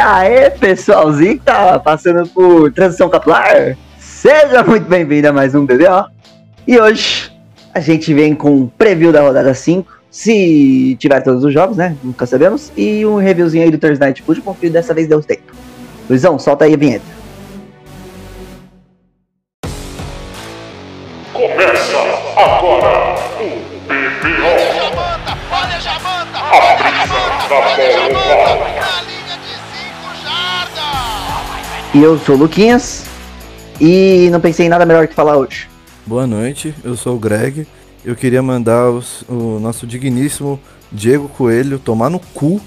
aí, pessoalzinho que tá passando por transição capilar? Seja muito bem-vindo a mais um BBO. E hoje a gente vem com um preview da rodada 5, se tiver todos os jogos, né? Nunca sabemos. E um reviewzinho aí do Thursday Night Football, que dessa vez deu tempo. Luizão, solta aí a vinheta. Começa agora o BBO. Olha A Jamanta, da olha bola Jamanta, oval. na linha de E eu sou o Luquinhas. E não pensei em nada melhor que falar hoje. Boa noite, eu sou o Greg. Eu queria mandar os- o nosso digníssimo Diego Coelho tomar no cu.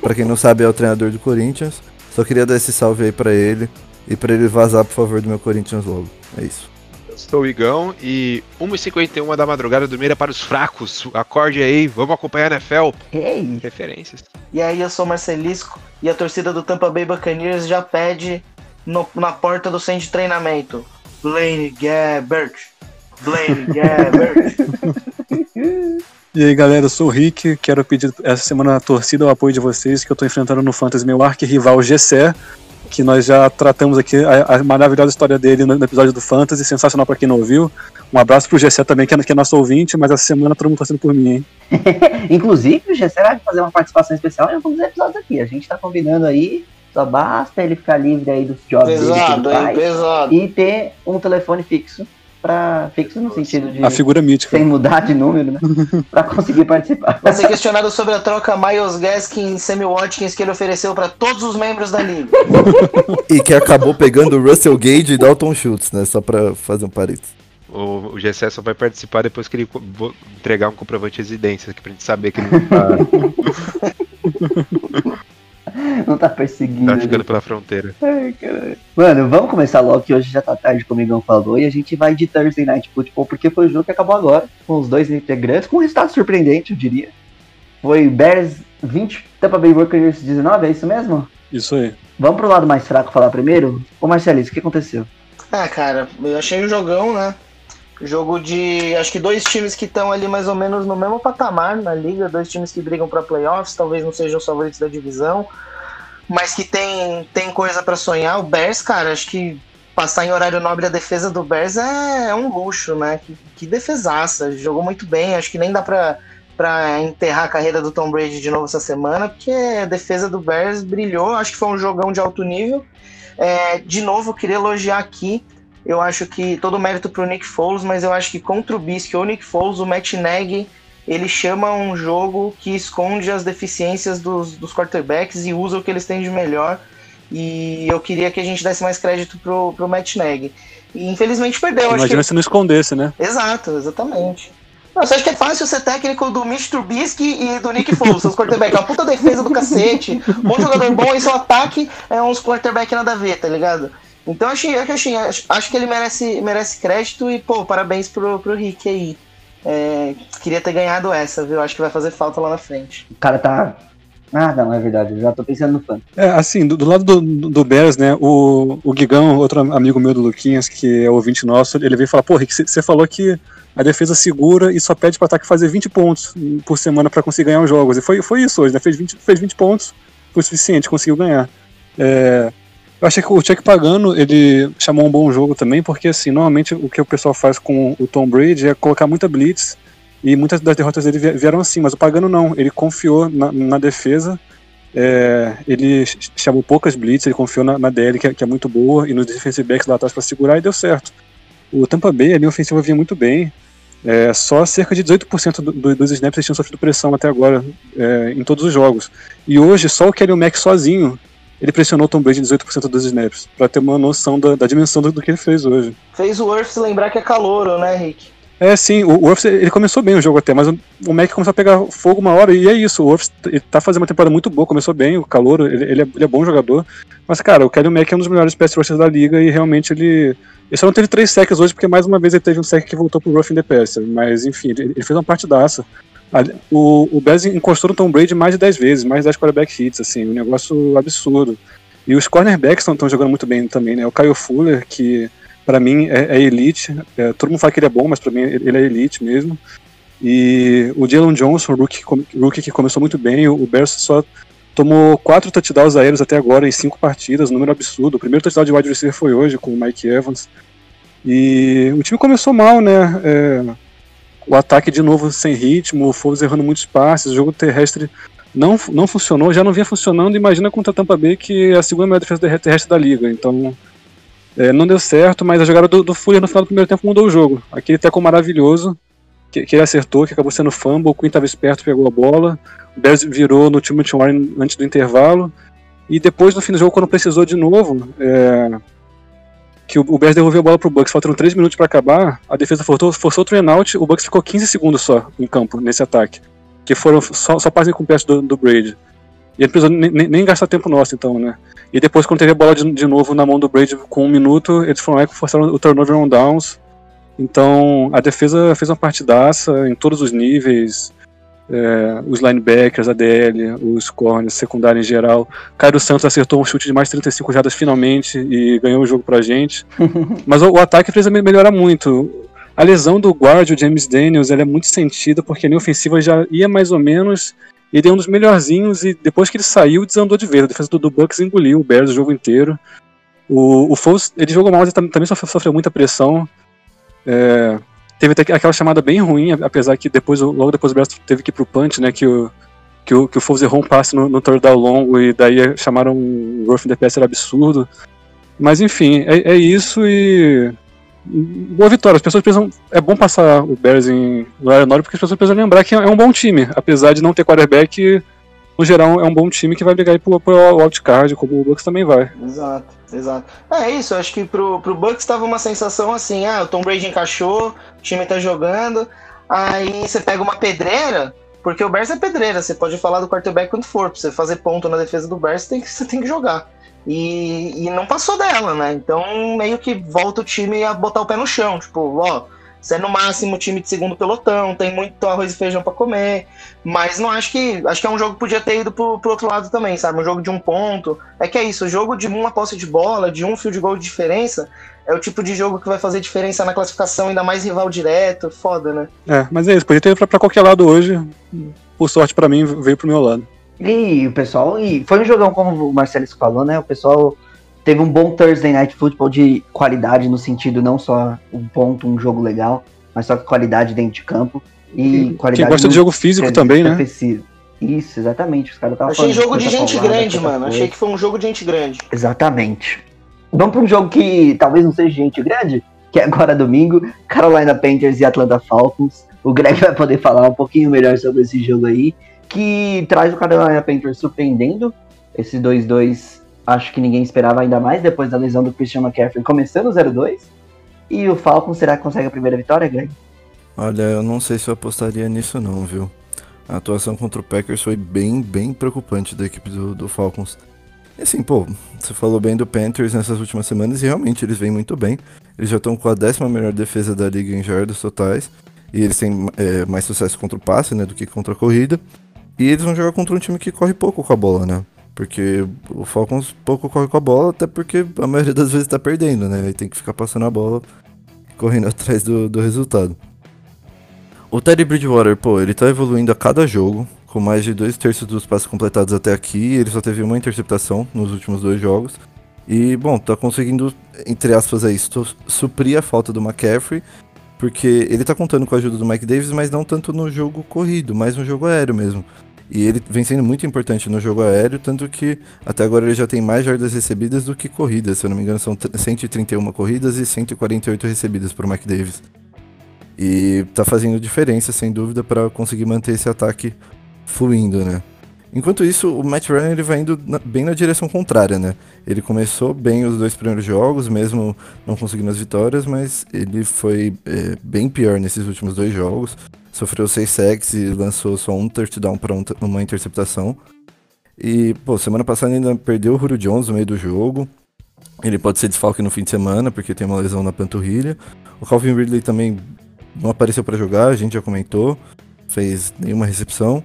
pra quem não sabe, é o treinador do Corinthians. Só queria dar esse salve aí pra ele e pra ele vazar, por favor, do meu Corinthians logo. É isso. Eu sou o Igão e 1h51 da madrugada do Mira para os fracos. Acorde aí, vamos acompanhar a NFL. Ei! Referências. E aí, eu sou o Marcelisco e a torcida do Tampa Bay Buccaneers já pede no- na porta do centro de treinamento. Blaine Gabbert. Blaine Gabbert. E aí galera, eu sou o Rick, quero pedir essa semana a torcida, o apoio de vocês, que eu tô enfrentando no Fantasy meu arqui-rival Gessé, que nós já tratamos aqui a, a maravilhosa história dele no, no episódio do Fantasy, sensacional pra quem não ouviu. Um abraço pro Gessé também, que é, que é nosso ouvinte, mas essa semana todo mundo torcendo por mim, hein? Inclusive, o Gessé vai fazer uma participação especial em alguns episódios aqui. A gente tá combinando aí. Só basta ele ficar livre aí dos jobs dele pesado, ele hein? faz. Pesado. E ter um telefone fixo. Pra, fixo no sentido de A figura mítica. sem mudar de número, né? pra conseguir participar. Vai ser questionado sobre a troca Miles Gaskin e Sammy Watkins que ele ofereceu pra todos os membros da liga. E que acabou pegando o Russell Gage e Dalton Schultz, né? Só pra fazer um parênteses. O, o GC só vai participar depois que ele entregar um comprovante de residência, pra gente saber que ele não tá, Não tá perseguindo. tá ficando pela fronteira. Ai, caralho. Mano, vamos começar logo que hoje já tá tarde, como o Igão falou, e a gente vai de Thursday Night Football, porque foi o jogo que acabou agora, com os dois integrantes, com um resultado surpreendente, eu diria. Foi Bears 20, Tampa Bay Buccaneers 19, é isso mesmo? Isso aí. Vamos pro lado mais fraco falar primeiro? Ô Marcelis, o que aconteceu? Ah, cara, eu achei um jogão, né? Jogo de. Acho que dois times que estão ali mais ou menos no mesmo patamar na liga, dois times que brigam para playoffs, talvez não sejam os favoritos da divisão, mas que tem, tem coisa para sonhar. O Bears, cara, acho que passar em horário nobre a defesa do Bears é, é um luxo, né? Que, que defesaça, jogou muito bem, acho que nem dá pra, pra enterrar a carreira do Tom Brady de novo essa semana, porque a defesa do Bears brilhou, acho que foi um jogão de alto nível. É, de novo, queria elogiar aqui. Eu acho que todo o mérito pro Nick Foles, mas eu acho que contra o Bisque ou o Nick Foles, o Matt Nagy, ele chama um jogo que esconde as deficiências dos, dos quarterbacks e usa o que eles têm de melhor. E eu queria que a gente desse mais crédito pro, pro Matt Nagy. E infelizmente perdeu. acho Imagina se não escondesse, né? Exato, exatamente. Não, você acha que é fácil ser técnico do Mitch Trubisky e do Nick Foles, seus quarterbacks? É uma puta defesa do cacete, um bom jogador bom e seu ataque é uns quarterback nada a ver, tá ligado? Então achei, eu achei, acho, acho que ele merece, merece crédito e, pô, parabéns pro, pro Rick aí. É, queria ter ganhado essa, viu? Acho que vai fazer falta lá na frente. O cara tá. Ah, não, é verdade, eu já tô pensando no fã. É, assim, do, do lado do, do Bears, né, o, o Guigão, outro amigo meu do Luquinhas, que é ouvinte nosso, ele veio falar, pô, Rick, você falou que a defesa segura e só pede pro ataque fazer 20 pontos por semana pra conseguir ganhar os jogos. E foi, foi isso hoje, né, fez 20, fez 20 pontos, foi o suficiente, conseguiu ganhar. É, eu achei que o Chuck Pagano, ele chamou um bom jogo também, porque assim, normalmente o que o pessoal faz com o Tom Brady é colocar muita blitz, e muitas das derrotas dele vie- vieram assim, mas o Pagano não, ele confiou na, na defesa, é, ele ch- chamou poucas blitz, ele confiou na, na DL, que é, que é muito boa, e nos defensive backs lá atrás para segurar, e deu certo. O Tampa Bay, a linha ofensiva vinha muito bem, é, só cerca de 18% do, do, dos snaps eles tinham sofrido pressão até agora, é, em todos os jogos. E hoje, só o Kelly Mack sozinho, ele pressionou o Tom Brady em 18% dos snaps, para ter uma noção da, da dimensão do, do que ele fez hoje. Fez o Earth lembrar que é calouro, né, Rick? É, sim, o Worth, ele começou bem o jogo até, mas o, Mac começou a pegar fogo uma hora, e é isso, o Worth ele tá fazendo uma temporada muito boa, começou bem, o calor, ele, ele, é, ele é bom jogador, mas, cara, o Kelly Mac é um dos melhores pass rushers da liga, e realmente ele, ele só não teve três sacks hoje, porque mais uma vez ele teve um sack que voltou pro Roughing the Passer, mas, enfim, ele, ele fez uma partidaça. O, o Bears encostou no Tom Brady mais de 10 vezes, mais de 10 quarterback hits, assim, um negócio absurdo. E os cornerbacks estão jogando muito bem também, né, o Kyle Fuller, que pra mim é, é elite. É, todo mundo fala que ele é bom, mas pra mim ele é elite mesmo. E o Jalen Johnson, rookie, rookie que começou muito bem, o Bears só tomou quatro touchdowns aéreos até agora em cinco partidas, número absurdo. O primeiro touchdown de wide receiver foi hoje com o Mike Evans. E o time começou mal, né? É, o ataque de novo sem ritmo, o Foles errando muitos passes, o jogo terrestre não, não funcionou, já não vinha funcionando. Imagina contra a Tampa Bay, que é a segunda melhor defesa terrestre da liga. Então, é, não deu certo, mas a jogada do, do Fuller no final do primeiro tempo mudou o jogo. Aquele teco maravilhoso, que, que ele acertou, que acabou sendo fumble, o Quinn estava esperto, pegou a bola, o Bears virou no Timothy Warren antes do intervalo, e depois no fim do jogo, quando precisou de novo, é, que o, Bears devolveu a bola pro Bucks, faltando 3 minutos para acabar, a defesa forçou, forçou o train out, o Bucks ficou 15 segundos só em campo, nesse ataque, que foram só, só passes com do, do Brady. E ele precisou nem, nem, gastar tempo nosso, então, né? E depois, quando teve a bola de, de novo na mão do Brady com um minuto, eles foram lá e forçaram o turnover on downs. Então, a defesa fez uma partidaça em todos os níveis. É, os linebackers, a DL, os corners, secundário em geral. Cairo Santos acertou um chute de mais de 35 jardas finalmente e ganhou o jogo pra gente. Mas o, o ataque precisa melhorar muito. A lesão do guard, o James Daniels, ela é muito sentida porque a linha ofensiva já ia mais ou menos ele é um dos melhorzinhos e depois que ele saiu, desandou de vez. A defesa do, do Bucks engoliu o Bears o jogo inteiro. O, o Foles, ele jogou mal, mas também sofreu, sofreu muita pressão. É, teve até aquela chamada bem ruim, apesar que depois, logo depois o Bears teve que ir pro punch, né, que o, que o, que o Foles errou um passe no, no down longo e daí chamaram um roughing the passer absurdo. Mas enfim, é, é isso e boa vitória. As pessoas precisam. É bom passar o Bears em Laura porque as pessoas precisam lembrar que é um bom time. Apesar de não ter quarterback, no geral é um bom time que vai brigar aí pro, pro wildcard, como o Bucks também vai. Exato, exato. É isso, acho que pro, pro Bucks tava uma sensação assim: ah, o Tom Brady encaixou, o time tá jogando. Aí você pega uma pedreira. Porque o Bears é pedreira, você pode falar do quarterback quando for. Pra você fazer ponto na defesa do Bears, você tem que, você tem que jogar. E, e não passou dela, né? Então meio que volta o time a botar o pé no chão. Tipo, ó, você é no máximo time de segundo pelotão, tem muito arroz e feijão para comer. Mas não acho que. Acho que é um jogo que podia ter ido pro, pro outro lado também, sabe? Um jogo de um ponto. É que é isso, o jogo de uma posse de bola, de um field goal de diferença, é o tipo de jogo que vai fazer diferença na classificação, ainda mais rival direto. Foda, né? É, mas é isso, podia ter ido pra, pra qualquer lado hoje. Por sorte para mim, veio pro meu lado. E o pessoal, e foi um jogão, como o Marcelo falou, né? O pessoal teve um bom Thursday Night Football de qualidade, no sentido não só um ponto, um jogo legal, mas só qualidade dentro de campo. E Quem qualidade. gosta de jogo físico também, né? Isso, exatamente. Os caras Achei jogo de gente grande, mano. Achei que foi um jogo de gente grande. Exatamente. Vamos para um jogo que talvez não seja gente grande, que é agora domingo, Carolina Panthers e Atlanta Falcons. O Greg vai poder falar um pouquinho melhor sobre esse jogo aí que traz o Carolina Panthers surpreendendo. Esse 2-2 acho que ninguém esperava ainda mais depois da lesão do Christian McCaffrey começando o 0-2. E o Falcons será que consegue a primeira vitória, Greg? Olha, eu não sei se eu apostaria nisso não, viu? A atuação contra o Packers foi bem, bem preocupante da equipe do, do Falcons. E assim, pô, você falou bem do Panthers nessas últimas semanas e realmente eles vêm muito bem. Eles já estão com a décima melhor defesa da liga em jardas totais. E eles têm é, mais sucesso contra o passe, né, do que contra a corrida. E eles vão jogar contra um time que corre pouco com a bola, né? Porque o Falcons pouco corre com a bola, até porque a maioria das vezes tá perdendo, né? Aí tem que ficar passando a bola correndo atrás do, do resultado. O Teddy Bridgewater, pô, ele tá evoluindo a cada jogo, com mais de dois terços dos passos completados até aqui. Ele só teve uma interceptação nos últimos dois jogos. E, bom, tá conseguindo, entre aspas, aí, suprir a falta do McCaffrey porque ele tá contando com a ajuda do Mike Davis, mas não tanto no jogo corrido, mas no jogo aéreo mesmo. E ele vem sendo muito importante no jogo aéreo, tanto que até agora ele já tem mais jardas recebidas do que corridas. Se eu não me engano, são 131 corridas e 148 recebidas o Mike Davis. E tá fazendo diferença, sem dúvida, para conseguir manter esse ataque fluindo, né? Enquanto isso, o Matt Ryan ele vai indo na, bem na direção contrária, né? Ele começou bem os dois primeiros jogos, mesmo não conseguindo as vitórias, mas ele foi é, bem pior nesses últimos dois jogos. Sofreu seis sacks e lançou só um touchdown para um, uma interceptação. E, pô, semana passada ainda perdeu o Julio Jones no meio do jogo. Ele pode ser desfalque no fim de semana, porque tem uma lesão na panturrilha. O Calvin Ridley também não apareceu para jogar, a gente já comentou. Fez nenhuma recepção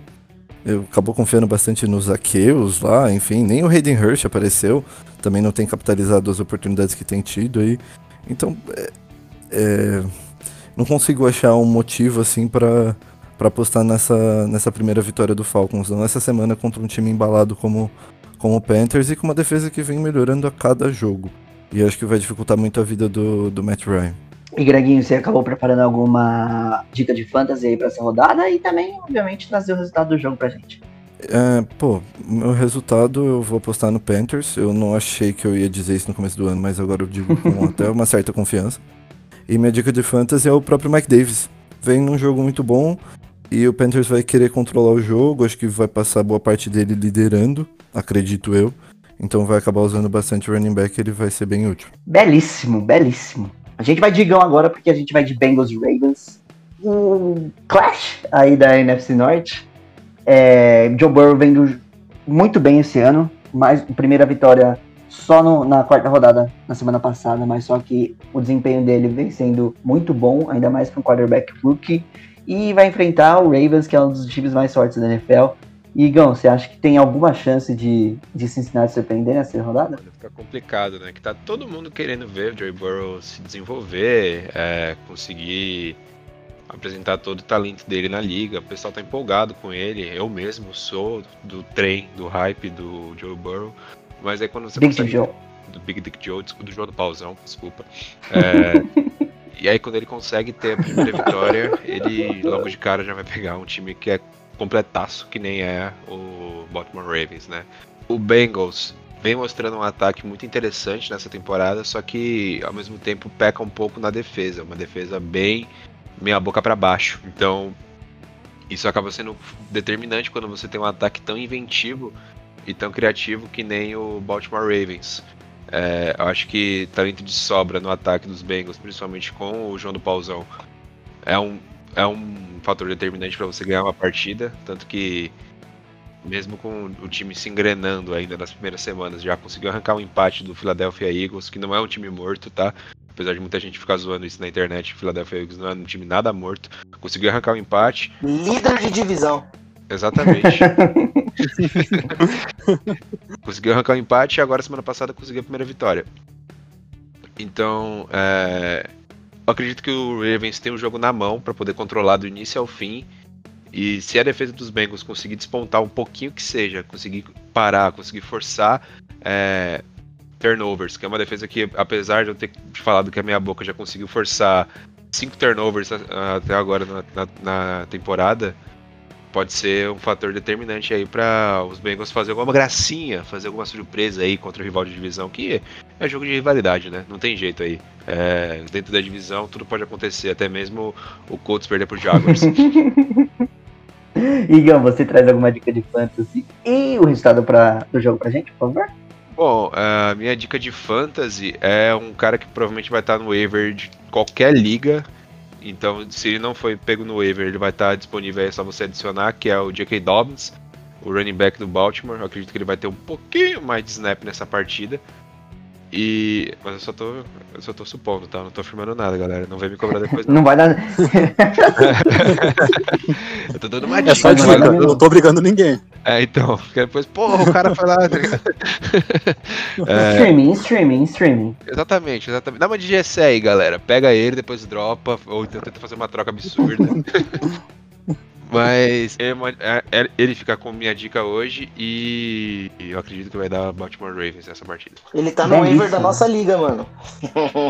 eu acabou confiando bastante nos Aqueus lá, enfim, nem o Hayden Hurst apareceu, também não tem capitalizado as oportunidades que tem tido aí. Então, é, é, não consigo achar um motivo assim para pra apostar nessa, nessa primeira vitória do Falcons, não essa semana contra um time embalado como, como o Panthers e com uma defesa que vem melhorando a cada jogo. E acho que vai dificultar muito a vida do, do Matt Ryan. E Greginho, você acabou preparando alguma dica de fantasy aí pra essa rodada e também, obviamente, trazer o resultado do jogo pra gente. É, pô, meu resultado eu vou apostar no Panthers. Eu não achei que eu ia dizer isso no começo do ano, mas agora eu digo com até uma certa confiança. E minha dica de fantasy é o próprio Mike Davis. Vem num jogo muito bom e o Panthers vai querer controlar o jogo. Acho que vai passar boa parte dele liderando, acredito eu. Então vai acabar usando bastante running back, ele vai ser bem útil. Belíssimo, belíssimo. A gente vai de Digão agora porque a gente vai de Bengals e Ravens. Um clash aí da NFC Norte. É, Joe Burrow vendo muito bem esse ano. Mais, primeira vitória só no- na quarta rodada na semana passada, mas só que o desempenho dele vem sendo muito bom, ainda mais para um quarterback rookie. E vai enfrentar o Ravens, que é um dos times mais fortes da NFL. E, Igão, você acha que tem alguma chance de, de Cincinnati surpreender nessa rodada? Fica complicado, né? Que tá todo mundo querendo ver o Joey Burrow se desenvolver, é, conseguir apresentar todo o talento dele na liga. O pessoal tá empolgado com ele. Eu mesmo sou do trem, do hype do Joe Burrow. Mas aí quando você Big consegue... Joe. Do Big Dick Joe, desculpa, do João do Pauzão, desculpa. É, e aí quando ele consegue ter a primeira vitória, ele logo de cara já vai pegar um time que é completaço, que nem é o Baltimore Ravens, né? O Bengals vem mostrando um ataque muito interessante nessa temporada, só que ao mesmo tempo peca um pouco na defesa, uma defesa bem meia boca para baixo. Então, isso acaba sendo determinante quando você tem um ataque tão inventivo e tão criativo que nem o Baltimore Ravens. É, eu acho que talento de sobra no ataque dos Bengals, principalmente com o João do Pauzão, é um, é um fator determinante para você ganhar uma partida. Tanto que, mesmo com o time se engrenando ainda nas primeiras semanas, já conseguiu arrancar um empate do Philadelphia Eagles, que não é um time morto, tá? Apesar de muita gente ficar zoando isso na internet, o Philadelphia Eagles não é um time nada morto. Conseguiu arrancar um empate, Líder de divisão. Exatamente. conseguiu arrancar um empate e agora semana passada conseguiu a primeira vitória. Então, é, acredito que o Ravens tem o jogo na mão para poder controlar do início ao fim. E se a defesa dos Bengals conseguir despontar um pouquinho que seja, conseguir parar, conseguir forçar é, turnovers, que é uma defesa que, apesar de eu ter falado que a minha boca já conseguiu forçar cinco turnovers até agora na- na- na temporada, pode ser um fator determinante aí para os Bengals fazer alguma gracinha, fazer alguma surpresa aí contra o rival de divisão, que é jogo de rivalidade, né? Não tem jeito aí. É, dentro da divisão tudo pode acontecer, até mesmo o Colts perder pro Jaguars. Igão, você traz alguma dica de fantasy e o resultado pra, do jogo pra gente, por favor? Bom, a minha dica de fantasy é um cara que provavelmente vai estar no waiver de qualquer liga. Então, se ele não foi pego no waiver, ele vai estar disponível aí, é só você adicionar, que é o J.K. Dobbins, o running back do Baltimore. Eu acredito que ele vai ter um pouquinho mais de snap nessa partida. E. Mas eu só tô. Eu só tô supondo, tá? Eu Não tô afirmando nada, galera. Não vai me cobrar depois, não. Não vai dar. Eu tô dando uma É dica. só Não, dica, não, eu não. tô obrigando ninguém. É, então. Porque depois, porra, o cara foi lá. tá? É, Streaming, streaming, streaming. Exatamente, exatamente. Dá uma de GC aí, galera. Pega ele, depois dropa, ou então tenta fazer uma troca absurda. Mas é uma- é- é- ele fica com minha dica hoje e eu acredito que vai dar Baltimore Ravens nessa partida. Ele tá no waiver da nossa liga, mano.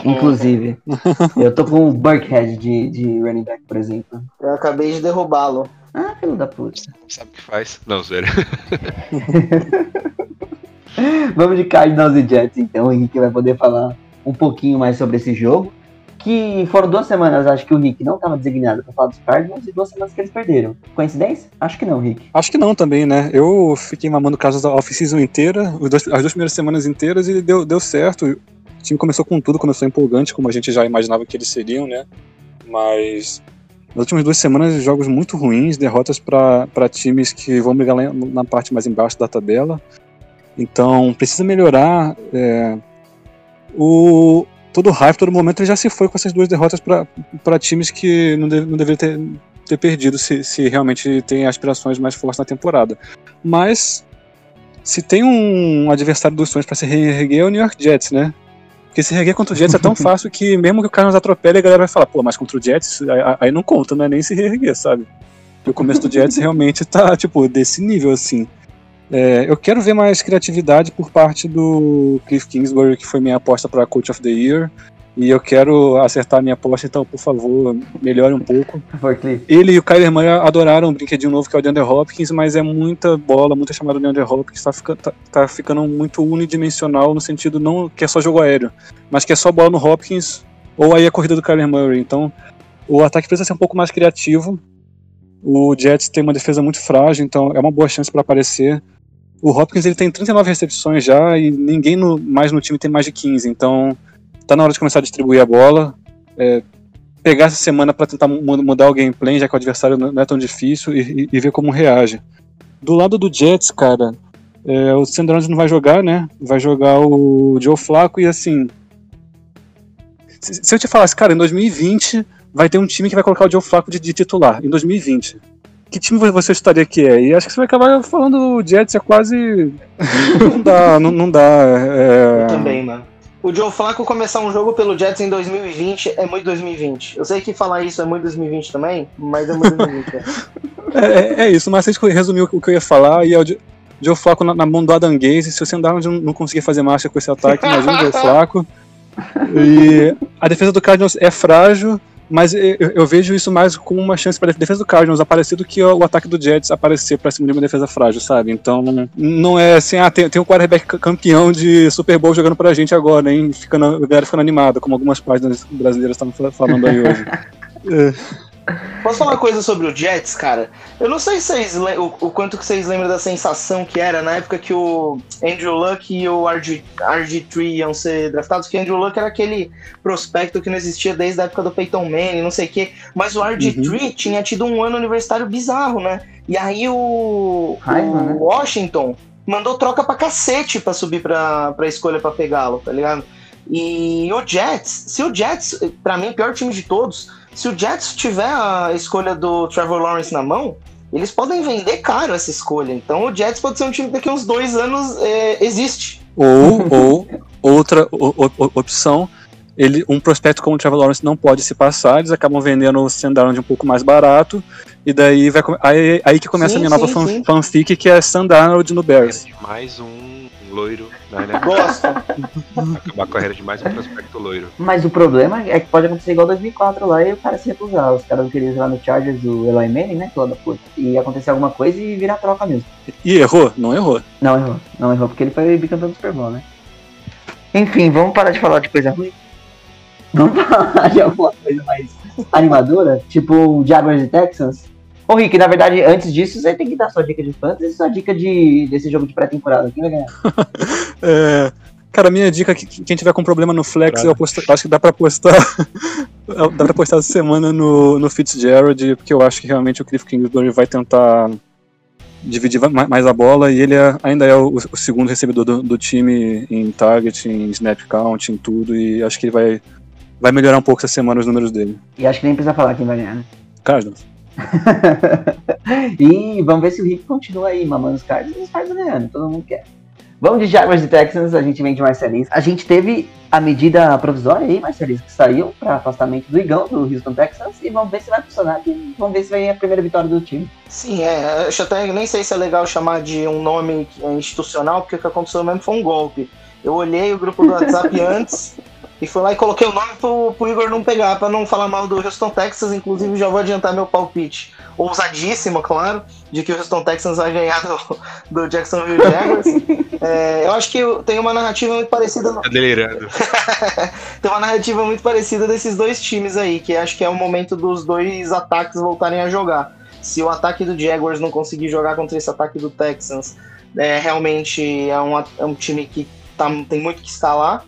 Inclusive. Eu tô com o Burkhead de, de running back, por exemplo. Eu acabei de derrubá-lo. Ah, filho da puta. Sabe o que faz? Não, zoeira. Vamos de Cardinals e Jets, então. O Henrique vai poder falar um pouquinho mais sobre esse jogo. Que foram duas semanas, acho que o Rick não estava designado para falar dos Cardinals e duas semanas que eles perderam. Coincidência? Acho que não, Rick. Acho que não também, né? Eu fiquei mamando casos da off-season inteira, as duas primeiras semanas inteiras, e deu, deu certo. O time começou com tudo, começou empolgante, como a gente já imaginava que eles seriam, né? Mas nas últimas duas semanas, jogos muito ruins, derrotas para times que vão brigar lá na parte mais embaixo da tabela. Então, precisa melhorar. é, o, todo o hype, todo momento, ele já se foi com essas duas derrotas para times que não, deve, não deveriam ter, ter perdido se, se realmente tem aspirações mais fortes na temporada. Mas se tem um adversário dos sonhos para se reerguer é o New York Jets, né? Porque se reerguer contra o Jets é tão fácil que mesmo que o cara nos atropele, a galera vai falar, pô, mas contra o Jets aí, aí não conta, não é nem se reerguer, sabe? E o começo do Jets realmente tá, tipo, desse nível, assim. É, eu quero ver mais criatividade por parte do Cliff Kingsbury, que foi minha aposta para Coach of the Year. E eu quero acertar minha aposta, então, por favor, melhore um pouco. Ele e o Kyler Murray adoraram um brinquedinho novo que é o DeAndre Hopkins, mas é muita bola, muita chamada do DeAndre Hopkins, tá, fica, tá, tá ficando muito unidimensional no sentido não que é só jogo aéreo, mas que é só bola no Hopkins ou aí a corrida do Kyler Murray. Então, o ataque precisa ser um pouco mais criativo. O Jets tem uma defesa muito frágil, então é uma boa chance para aparecer. O Hopkins ele tem 39 recepções já e ninguém no- mais no time tem mais de 15, então tá na hora de começar a distribuir a bola. É, pegar essa semana para tentar mu- mudar o gameplay, já que o adversário não é tão difícil, e, e- e ver como reage. Do lado do Jets, cara, é, o Sanders não vai jogar, né? Vai jogar o Joe Flacco e assim. Se, se eu te falasse, cara, em 2020 vai ter um time que vai colocar o Joe Flacco de, de titular, em 2020. Que time você estaria que é? E acho que você vai acabar falando o Jets é quase. não dá, não, não dá. é- Também, mano. O Joe Flacco começar um jogo pelo Jets em 2020 é muito 2020. Eu sei que falar isso é muito 2020 também, mas é muito 2020. é. É, é isso, mas vocês resumiu o que eu ia falar e é o Joe- Flaco na, na mão do Adam Gaze. Se o Sandarnold não, não conseguir fazer marcha com esse ataque, imagina o Joe Flaco. E a defesa do Cardinals é frágil, mas eu, eu vejo isso mais como uma chance para a defesa do Cardinals aparecer do que o, ataque do Jets aparecer para cima de uma defesa frágil, sabe? Então não é assim, ah, tem, tem um quarterback campeão de Super Bowl jogando pra gente agora, hein? Ficando, a galera ficando animada, como algumas páginas brasileiras estavam fal- falando aí hoje. Posso falar uma coisa sobre o Jets, cara? Eu não sei se vocês o, o quanto que vocês lembram da sensação que era na época que o Andrew Luck e o RG, RG3 iam ser draftados, que o Andrew Luck era aquele prospecto que não existia desde a época do Peyton Manning, não sei o quê, mas o RG3 tinha tido um ano universitário bizarro, né? E aí o, Heisman, o né? Washington mandou troca pra cacete pra subir pra, pra escolha pra pegá-lo, tá ligado? E o Jets, se o Jets, pra mim, pior time de todos, se o Jets tiver a escolha do Trevor Lawrence na mão, eles podem vender caro essa escolha. Então o Jets pode ser um time que daqui a uns dois anos é, existe. Ou, ou outra o- o- opção, ele, um prospecto como o Trevor Lawrence não pode se passar, eles acabam vendendo o Sandarnold um pouco mais barato, e daí vai aí, aí que começa Sim, a minha nova sim, fan- sim. fanfic, que é Sandarnold no Bears. de mais um loiro na NFL. Gosto. Acabar a carreira de mais um prospecto loiro. Mas o problema é que pode acontecer igual 2004 lá e o cara se recusar. Os caras não queriam jogar no Chargers do Eli Manning, né? Toda puta. E acontecer alguma coisa e virar troca mesmo. E errou? Não errou. Não errou. Não errou porque ele foi bicampeão do Super Bowl, né? Enfim, vamos parar de falar de coisa ruim. Vamos falar de alguma coisa mais animadora, tipo o Jaguars e Texans. Ô Rick, na verdade, antes disso, você tem que dar sua dica de fantasy e sua dica de, desse jogo de pré-temporada. Quem vai ganhar? É, cara, minha dica é que quem tiver com problema no flex, eu aposto- acho que dá pra apostar. dá pra apostar essa semana no, no Fitzgerald, porque eu acho que realmente o Cliff Kingsbury vai tentar dividir ma- mais a bola e ele é- ainda é o, o segundo recebedor do, do time em target, em snap count, em tudo, e acho que ele vai, vai melhorar um pouco essa semana os números dele. E acho que nem precisa falar quem vai ganhar, né? Cardinals. e vamos ver se o Rick continua aí mamando os cards e os cards ganhando, todo mundo quer. Vamos de Jaguars e Texans, a gente vem de Marcelis. A gente teve a medida provisória aí, Marcelis, que saiu para afastamento do Igão, do Houston Texans, e vamos ver se vai funcionar, e vamos ver se vai a primeira vitória do time. Sim, é. Acho até nem sei se é legal chamar de um nome institucional, porque o que aconteceu mesmo foi um golpe. Eu olhei o grupo do WhatsApp antes e fui lá e coloquei o nome pro, pro Igor não pegar, pra não falar mal do Houston Texans. Inclusive, já vou adiantar meu palpite. Ousadíssimo, claro, de que o Houston Texans vai ganhar do, do Jacksonville Jaguars. É, eu acho que tem uma narrativa muito parecida. Tá delirando. tem uma narrativa muito parecida desses dois times aí, que acho que é o momento dos dois ataques voltarem a jogar. Se o ataque do Jaguars não conseguir jogar contra esse ataque do Texans, é, realmente é um, é um time que tá, tem muito que escalar.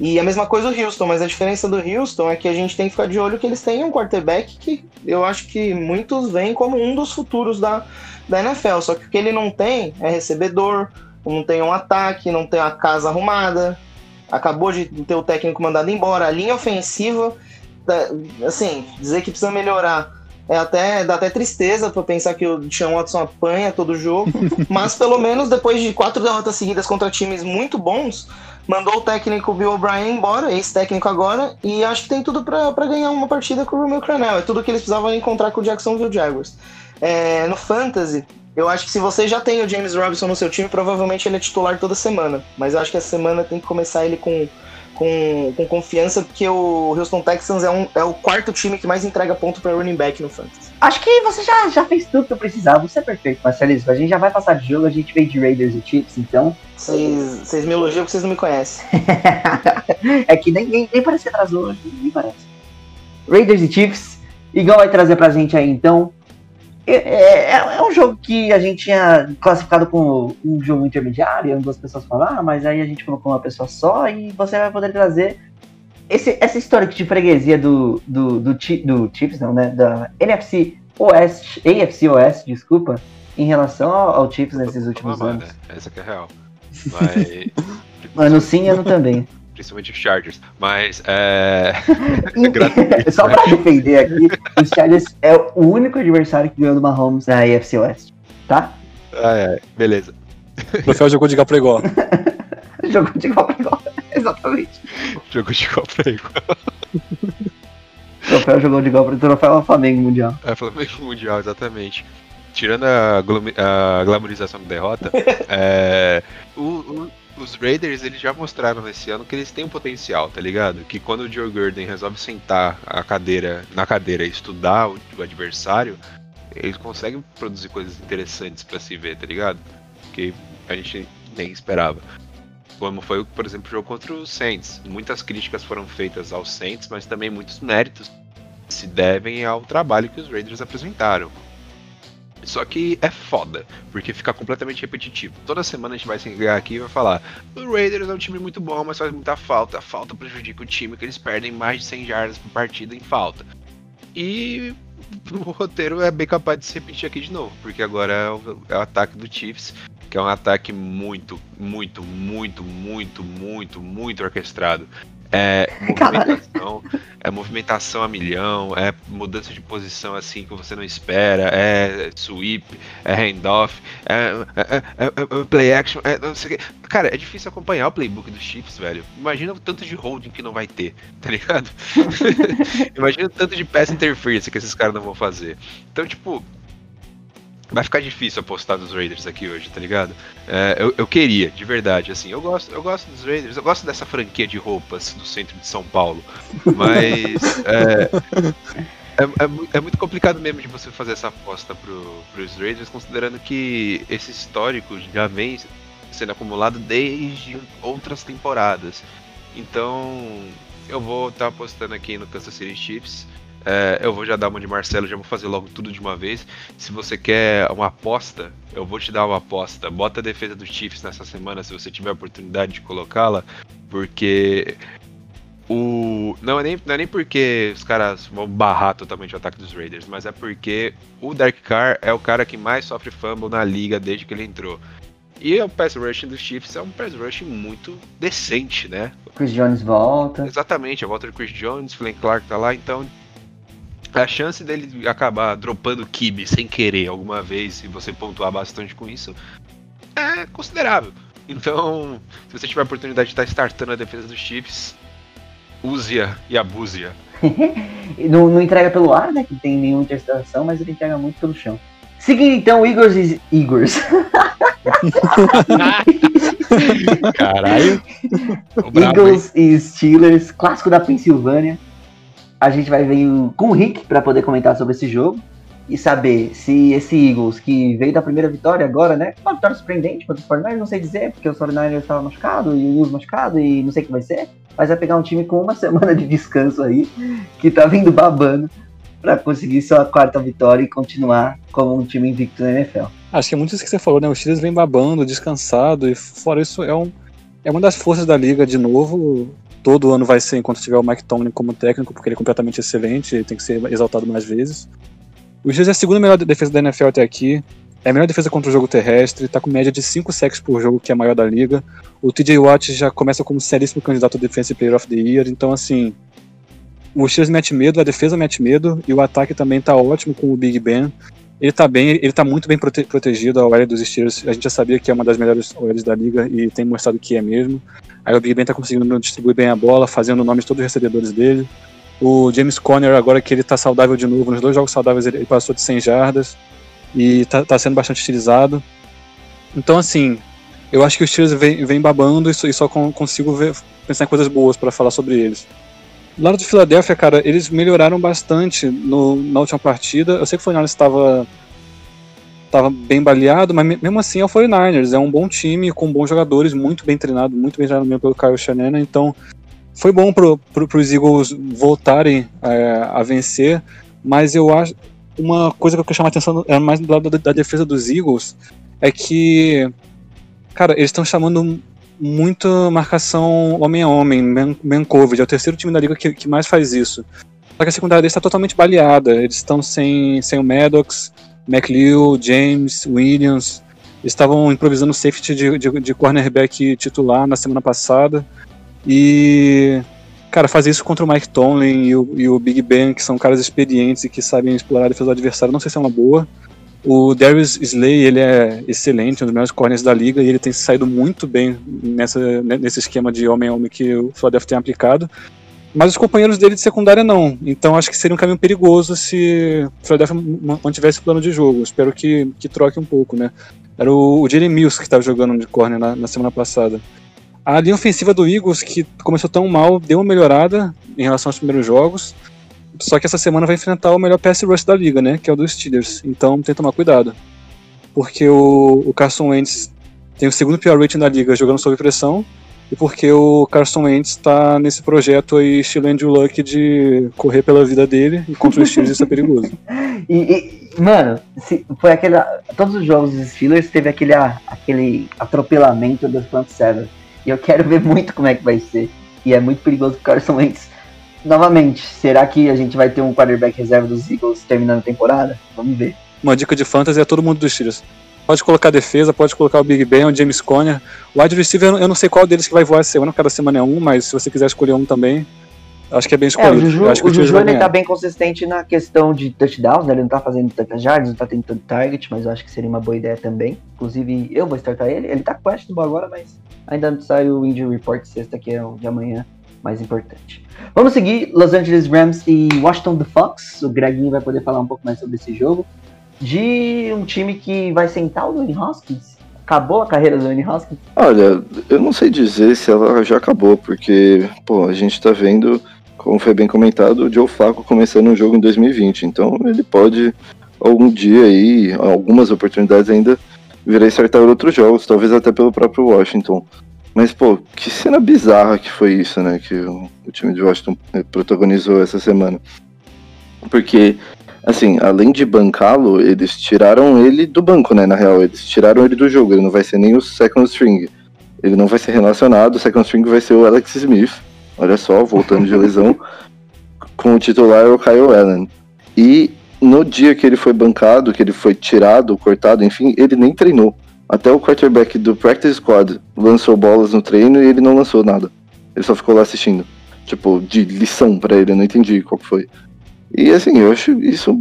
E a mesma coisa o Houston, mas a diferença do Houston é que a gente tem que ficar de olho que eles têm um quarterback que eu acho que muitos veem como um dos futuros da, da NFL. Só que o que ele não tem é recebedor, não tem um ataque, não tem uma casa arrumada. Acabou de ter o técnico mandado embora. A linha ofensiva, tá- assim, dizer que precisa melhorar é até dá até tristeza pra pensar que o Sean Watson apanha todo jogo, mas pelo menos depois de quatro derrotas seguidas contra times muito bons, mandou o técnico Bill O'Brien embora, ex-técnico agora, e acho que tem tudo pra ganhar uma partida com o Romeo Cranel. É tudo que eles precisavam encontrar com o Jacksonville Jaguars. É, no Fantasy, eu acho que se você já tem o James Robinson no seu time, provavelmente ele é titular toda semana. Mas eu acho que essa semana tem que começar ele com, com, com confiança, porque o Houston Texans é, um, é o quarto time que mais entrega ponto para running back no Fantasy. Acho que você já, já fez tudo que eu precisava. Você é perfeito, Marcelismo. A gente já vai passar de jogo, a gente veio de Raiders e Chiefs, então. Vocês me elogiam porque vocês não me conhecem. é que nem, nem, nem parece que atrasou hoje, nem parece. Raiders e Chiefs. Igual vai trazer pra gente aí, então. É, é, é um jogo que a gente tinha classificado como um jogo intermediário, e duas pessoas falaram, ah, mas aí a gente colocou uma pessoa só e você vai poder trazer esse, essa história de freguesia do, do, do, do Chiefs, não, né? Da NFC Oeste, AFC Oeste, desculpa, em relação ao, ao Chiefs nesses últimos anos. né? Essa que é real. Mas. Ano sim, ano também. Principalmente os Chargers. Mas é. E- Só pra defender aqui, os Chargers é o único adversário que ganhou do Mahomes na AFC Oeste, tá? Ai, ai, beleza. O troféu jogou de igual pra igual. Jogou de igual pra igual. Exatamente. Jogou de igual pra igual. O troféu jogou de igual para o troféu ao Flamengo Mundial. É, Flamengo Mundial, exatamente. Tirando a, glami- a glamorização da derrota, é, o- o- os Raiders eles já mostraram nesse ano que eles têm um potencial, tá ligado? Que quando o Joe Gordon resolve sentar a cadeira na cadeira e estudar o, o adversário, eles conseguem produzir coisas interessantes pra se ver, tá ligado? Que a gente nem esperava. Como foi, por exemplo, o jogo contra os Saints. Muitas críticas foram feitas aos Saints, mas também muitos méritos se devem ao trabalho que os Raiders apresentaram. Só que é foda, porque fica completamente repetitivo. Toda semana a gente vai se ligar aqui e vai falar: o Raiders é um time muito bom, mas faz muita falta. A falta prejudica o time, que eles perdem mais de 100 jardas por partida em falta. E o roteiro é bem capaz de se repetir aqui de novo, porque agora é o, é o ataque do Chiefs, que é um ataque muito, muito, muito, muito, muito, muito orquestrado. É movimentação, é movimentação a milhão, é mudança de posição assim que você não espera, é sweep, é handoff, é, é, é- é- é play action, é não sei o quê. Cara, é difícil acompanhar o playbook dos Chiefs, velho. Imagina o tanto de holding que não vai ter, tá ligado? Imagina o tanto de pass interference que esses caras não vão fazer. Então, tipo, vai ficar difícil apostar nos Raiders aqui hoje, tá ligado? É, eu, eu queria, de verdade, assim, eu gosto, eu gosto dos Raiders, eu gosto dessa franquia de roupas do centro de São Paulo, mas é, é, é é muito complicado mesmo de você fazer essa aposta pro, pros Raiders, considerando que esse histórico já vem sendo acumulado desde outras temporadas. Então, eu vou estar apostando aqui no Kansas City Chiefs. É, eu vou já dar uma de Marcelo, já vou fazer logo tudo de uma vez. Se você quer uma aposta, eu vou te dar uma aposta. Bota a defesa dos Chiefs nessa semana, se você tiver a oportunidade de colocá-la, porque o não é nem não é nem porque os caras vão barrar totalmente o ataque dos Raiders, mas é porque o Dark Carr é o cara que mais sofre fumble na liga desde que ele entrou. E o pass rush dos Chiefs é um pass rush muito decente, né? Chris Jones volta. Exatamente, a volta do Chris Jones, Frank Clark tá lá, então a chance dele acabar dropando kibe sem querer alguma vez e você pontuar bastante com isso é considerável. Então, se você tiver a oportunidade de estar startando a defesa dos Chiefs, use-a e abuse-a. Não, não entrega pelo ar, né? Que tem nenhuma interceptação, mas ele entrega muito pelo chão. Seguindo então, Eagles e Eagles. Caralho. Eagles e Steelers, clássico da Pensilvânia. A gente vai ver o- com o Rick para poder comentar sobre esse jogo e saber se esse Eagles que veio da primeira vitória agora, né? Uma vitória surpreendente contra os 49ers, não sei dizer, porque o 49ers estava machucado e o Eagles machucado e não sei o que vai ser. Mas vai pegar um time com uma semana de descanso aí, que tá vindo babando para conseguir sua quarta vitória e continuar como um time invicto na NFL. Acho que é muito isso que você falou, né? Os Steelers vem babando, descansado, e fora isso, é, um, é uma das forças da liga de novo. Todo ano vai ser enquanto tiver o Mike Tomlin como técnico, porque ele é completamente excelente e tem que ser exaltado mais vezes. O Steelers é a segunda melhor defesa da NFL até aqui. É a melhor defesa contra o jogo terrestre, tá com média de 5 sacks por jogo, que é a maior da liga. O TJ Watt já começa como seríssimo candidato a Defensive Player of the Year, então assim. O Steelers mete medo, a defesa mete medo, e o ataque também tá ótimo com o Big Ben. Ele tá bem, ele tá muito bem prote- protegido, a OL dos Steelers. A gente já sabia que é uma das melhores OLs da liga e tem mostrado que é mesmo. O Big Ben tá conseguindo distribuir bem a bola, fazendo o nome de todos os recebedores dele. O James Conner, agora que ele tá saudável de novo, nos dois jogos saudáveis ele passou de 100 jardas e tá, tá sendo bastante utilizado. Então, assim, eu acho que os Steelers vem, vem babando e só, e só con- consigo ver- pensar em coisas boas para falar sobre eles. Do lado de Filadélfia, cara, eles melhoraram bastante no- na última partida. Eu sei que o 49ers estava tava bem baleado, mas me- mesmo assim é o 49ers. É um bom time, com bons jogadores, muito bem treinado, muito bem treinado mesmo pelo Kyle Shanahan. Então, foi bom pro, pro, pros Eagles voltarem é, a vencer, mas eu acho uma coisa que eu chamar a atenção é mais do lado da, da defesa dos Eagles é que, cara, eles estão chamando muito marcação homem a homem, man, man é o terceiro time da liga que, que mais faz isso. Só que a secundária deles está totalmente baleada, eles estão sem, sem o Maddox, McLeod, James, Williams, estavam improvisando safety de, de, de cornerback titular na semana passada, e cara, fazer isso contra o Mike Tomlin e o, e o Big Ben, que são caras experientes e que sabem explorar a defesa do adversário, não sei se é uma boa. O Darius Slay, ele é excelente, um dos melhores corners da liga, e ele tem saído muito bem nessa, nesse esquema de homem a homem que o Philadelphia tem aplicado. Mas os companheiros dele de secundária não. Então acho que seria um caminho perigoso se o Philadelphia ma- mantivesse o plano de jogo. Espero que, que troque um pouco, né? Era o, o Jerry Mills que estava jogando de corner na, na semana passada. A linha ofensiva do Eagles, que começou tão mal, deu uma melhorada em relação aos primeiros jogos. Só que essa semana vai enfrentar o melhor pass rush da liga, né? Que é o dos Steelers. Então tem que tomar cuidado. Porque o, o Carson Wentz tem o segundo pior rating da liga jogando sob pressão. E porque o Carson Wentz está nesse projeto aí, estilo Andrew Luck, de correr pela vida dele. E contra os Steelers isso é perigoso. E, e, mano, se- foi aquele. Todos os jogos dos Steelers teve aquele, aquele atropelamento das front seven. E eu quero ver muito como é que vai ser. E é muito perigoso pro Carson Wentz. Novamente, será que a gente vai ter um quarterback reserva dos Eagles terminando a temporada? Vamos ver. Uma dica de fantasy é todo mundo dos Steelers. Pode colocar a defesa, pode colocar o Big Ben, o James Conner. O wide receiver, eu não- sei qual deles que vai voar essa semana, cada semana é um, mas se você quiser escolher um também, acho que é bem É, escolhido. o Juju, acho que o Juju ele tá bem consistente na questão de touchdowns, né? Ele não tá fazendo tantas jardas, não tá tendo tanto target, mas eu acho que seria uma boa ideia também. Inclusive, eu vou startar ele. Ele tá questionable agora, mas ainda não sai o injury report sexta, que é o de amanhã, mais importante. Vamos seguir Los Angeles Rams e Washington The Fox. O Greginho vai poder falar um pouco mais sobre esse jogo. De um time que vai sentar o Dwayne Hoskins. Acabou a carreira do Dwayne Hoskins? Olha, eu não sei dizer se ela já acabou, porque, pô, a gente tá vendo, como foi bem comentado, o Joe Flacco começando um jogo em 2020, então ele pode, algum dia aí, algumas oportunidades ainda, virar startar outros jogos, talvez até pelo próprio Washington. Mas, pô, que cena bizarra que foi isso, né, que o, o time de Washington eh, protagonizou essa semana. Porque, assim, além de bancá-lo, eles tiraram ele do banco, né? Na real, eles tiraram ele do jogo. Ele não vai ser nem o second string. Ele não vai ser relacionado. O second string vai ser o Alex Smith. Olha só, voltando de lesão. com o titular o Kyle Allen. E no dia que ele foi bancado, que ele foi tirado, cortado, enfim, ele nem treinou. Até o quarterback do practice squad lançou bolas no treino e ele não lançou nada. Ele só ficou lá assistindo. Tipo, de lição pra ele, eu não entendi qual que foi. E assim, eu acho isso.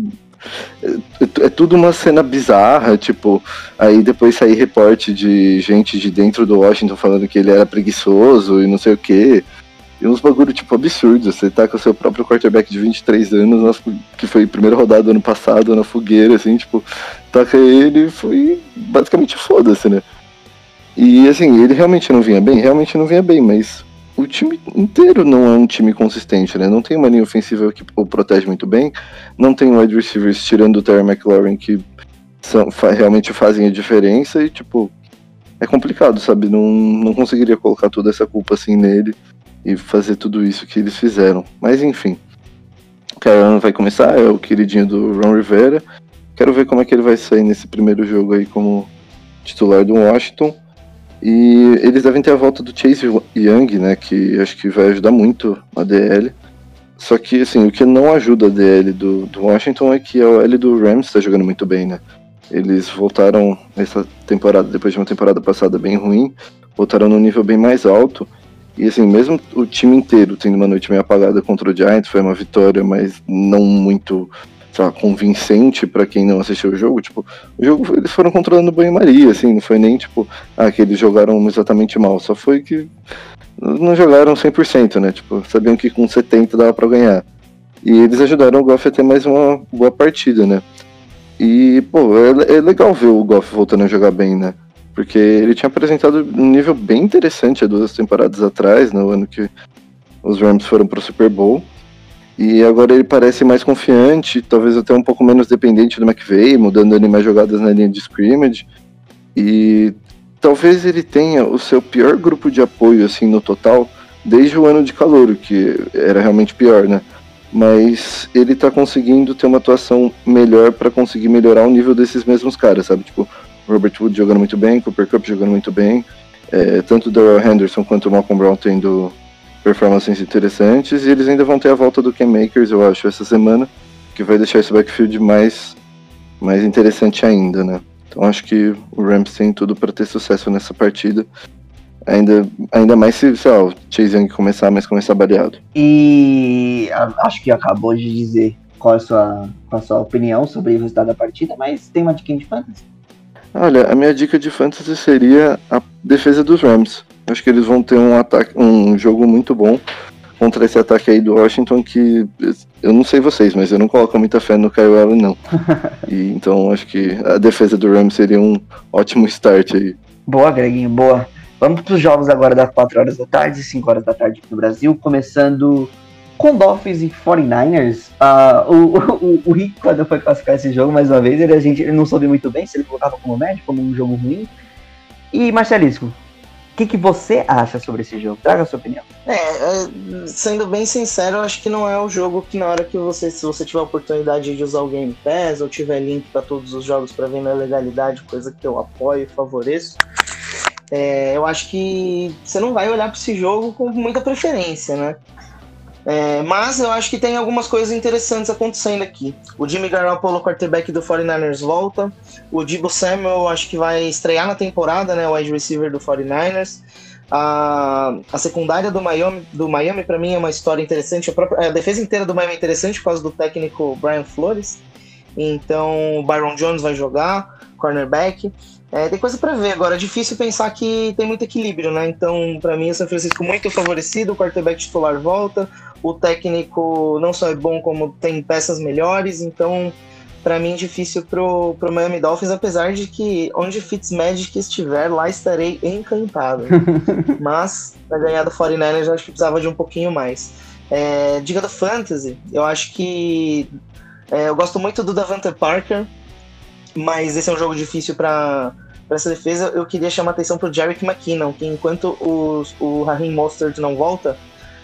É, é tudo uma cena bizarra, tipo, aí depois sair reporte de gente de dentro do Washington falando que ele era preguiçoso e não sei o que. E uns bagulho, tipo, absurdo. Você tá com o seu próprio quarterback de 23 anos, que foi primeira rodada ano passado, na fogueira, assim, tipo, taca ele e foi basicamente foda-se, né? E assim, ele realmente não vinha bem, realmente não vinha bem, mas o time inteiro não é um time consistente, né? Não tem uma linha ofensiva que o protege muito bem, não tem wide receivers tirando o Terry McLaurin que são, fa- realmente fazem a diferença e, tipo, é complicado, sabe? Não, não conseguiria colocar toda essa culpa assim nele e fazer tudo isso que eles fizeram. Mas enfim, o Kyle vai começar, é o queridinho do Ron Rivera. Quero ver como é que ele vai sair nesse primeiro jogo aí como titular do Washington. E eles devem ter a volta do Chase Young, né? Que acho que vai ajudar muito a DL. Só que, assim, o que não ajuda a DL do, do Washington é que a OL do Rams está jogando muito bem, né? Eles voltaram essa temporada, depois de uma temporada passada bem ruim, voltaram num nível bem mais alto. E, assim, mesmo o time inteiro tendo uma noite meio apagada contra o Giants, foi uma vitória, mas não muito lá, convincente para quem não assistiu o jogo. Tipo, o jogo eles foram controlando banho-maria, assim, não foi nem tipo, ah, que eles jogaram exatamente mal, só foi que não jogaram 100%, né? Tipo, sabiam que com 70 dava pra ganhar. E eles ajudaram o Goff a ter mais uma boa partida, né? E, pô, é, é legal ver o Goff voltando a jogar bem, né? Porque ele tinha apresentado um nível bem interessante há duas temporadas atrás, no ano que os Rams foram pro Super Bowl. E agora ele parece mais confiante, talvez até um pouco menos dependente do McVay, mudando ali mais jogadas na linha de scrimmage. E talvez ele tenha o seu pior grupo de apoio, assim, no total, desde o ano de calor, que era realmente pior, né? Mas ele tá conseguindo ter uma atuação melhor para conseguir melhorar o nível desses mesmos caras, sabe? Tipo, Robert Wood jogando muito bem, Cooper Cup jogando muito bem, é, tanto o Henderson quanto o Malcolm Brown tendo performances interessantes, e eles ainda vão ter a volta do Ken Makers, eu acho, essa semana, que vai deixar esse backfield mais, mais interessante ainda, né? Então acho que o Rams tem tudo para ter sucesso nessa partida. Ainda, ainda mais se, sei lá, o Chase Young começar, mas começar baleado. E acho que acabou de dizer qual é a sua, qual é a sua opinião sobre o resultado da partida, mas tem uma dica de fantasy? Olha, a minha dica de fantasy seria a defesa dos Rams. Acho que eles vão ter um ataque, um jogo muito bom contra esse ataque aí do Washington que eu não sei vocês, mas eu não coloco muita fé no Kyle Allen não. E então acho que a defesa do Rams seria um ótimo start aí. Boa, Greginho, boa. Vamos para os jogos agora das 4 horas da tarde, 5 horas da tarde aqui no Brasil, começando com Dolphins e 49ers. Ah, o, o, o Rick, quando foi classificar esse jogo, mais uma vez, ele, a gente, ele não soube muito bem se ele colocava como médio, como um jogo ruim. E Marcelisco, que, que você acha sobre esse jogo? Traga a sua opinião. É, é, sendo bem sincero, eu acho que não é o jogo que na hora que você, se você tiver a oportunidade de usar o Game Pass ou tiver link para todos os jogos para ver na legalidade, coisa que eu apoio e favoreço, é, eu acho que você não vai olhar para esse jogo com muita preferência, né? É, mas eu acho que tem algumas coisas interessantes acontecendo aqui. O Jimmy Garoppolo, quarterback do 49ers, volta. O Debo Samuel, acho que vai estrear na temporada, né? O wide receiver do 49ers. A, a secundária do Miami, do Miami para mim, é uma história interessante. A, própria, a defesa inteira do Miami é interessante por causa do técnico Brian Flores. Então, o Byron Jones vai jogar, cornerback. É, tem coisa para ver agora. É difícil pensar que tem muito equilíbrio, né? Então, para mim, o São Francisco muito favorecido. O quarterback titular volta. O técnico não só é bom, como tem peças melhores. Então, para mim, difícil pro, pro Miami Dolphins, apesar de que onde Fitzmagic estiver, lá estarei encantado. Mas, para ganhar do 49ers, eu acho que precisava de um pouquinho mais. É, diga do Fantasy, eu acho que. é, eu gosto muito do Davante Parker, mas esse é um jogo difícil para essa defesa. Eu queria chamar atenção pro Jarek McKinnon, que enquanto os, o Raheem Mostert não volta,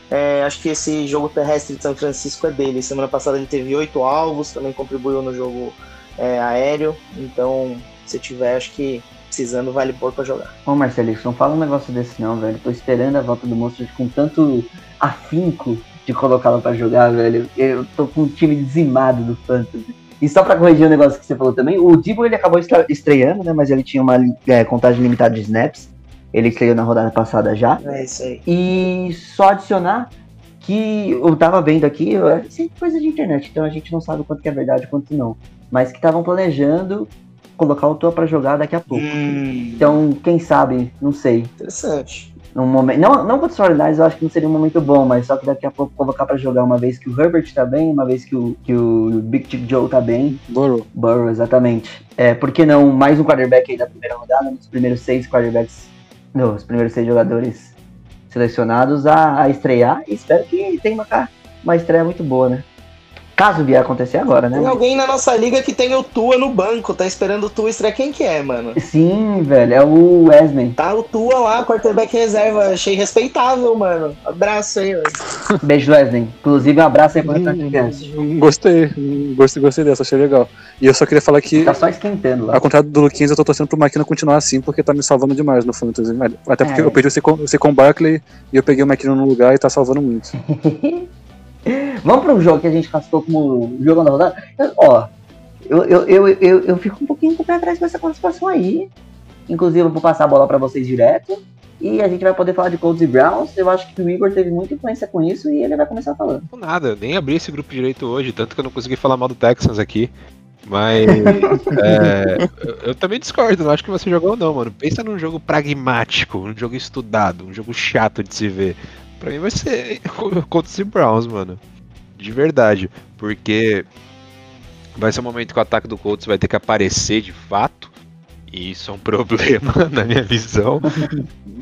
é, acho que esse jogo terrestre de São Francisco é dele. Semana passada ele teve oito alvos, também contribuiu no jogo é, aéreo. Então, se tiver, acho que precisando, vale pôr pra jogar. Ô Marcelisco, não fala um negócio desse não, velho. Tô esperando a volta do Monstro com tanto afinco de colocá-lo pra jogar, velho. Eu tô com um time dizimado do Fantasy. E só pra corrigir o negócio que você falou também, o Dibo ele acabou estreando, né? Mas ele tinha uma é, contagem limitada de snaps. Ele estreou na rodada passada já. É isso aí. E só adicionar que eu tava vendo aqui, eu- é sempre coisa de internet, então a gente não sabe quanto que é verdade quanto não. Mas que estavam planejando colocar o Tua pra jogar daqui a pouco. Hum, Então, quem sabe, não sei. interessante. Num momento, não, não contra os 49ers, eu acho que não seria um momento bom, mas só que daqui a pouco colocar pra jogar uma vez que o Herbert tá bem, uma vez que o, que o Big Chick Joe tá bem. Burrow. Burrow, exatamente. É, por que não mais um quarterback aí da primeira rodada, nos primeiros seis quarterbacks, não, os primeiros seis jogadores selecionados a, a estrear, e espero que tenha uma, uma estreia muito boa, né? Caso vier acontecer agora, né? Tem alguém na nossa liga que tem o Tua no banco, tá esperando o Tua estrear. Quem que é, mano? Sim, velho, é o Wesley. Tá o Tua lá, quarterback reserva. Achei respeitável, mano. Abraço aí, velho. Beijo, Wesley. Inclusive, um abraço aí pro restante criança. Gostei, gostei, gostei dessa, achei legal. E eu só queria falar que, Tá só esquentando lá. ao contrário do Luquinhas, eu tô torcendo pro McKinnon continuar assim, porque tá me salvando demais no Fantasy. Até porque É. eu perdi o Secon Barkley e eu peguei o McKinnon no lugar e tá salvando muito. Vamos para um jogo que a gente classificou como jogo da rodada. Eu- Ó, eu, eu, eu, eu, fico um pouquinho com o pé atrás com essa classificação aí. Inclusive, eu vou passar a bola para vocês direto. E a gente vai poder falar de Colts e Browns. Eu acho que o Igor teve muita influência com isso e ele vai começar falando. Nada, eu nem abri esse grupo direito hoje, tanto que eu não consegui falar mal do Texans aqui. Mas é, eu, eu também discordo, não acho que você jogou não, mano. Pensa num jogo pragmático, um jogo estudado, um jogo chato de se ver. Pra mim vai ser Colts e Browns, mano. De verdade. Porque vai ser um momento que o ataque do Colts vai ter que aparecer de fato. E isso é um problema na minha visão.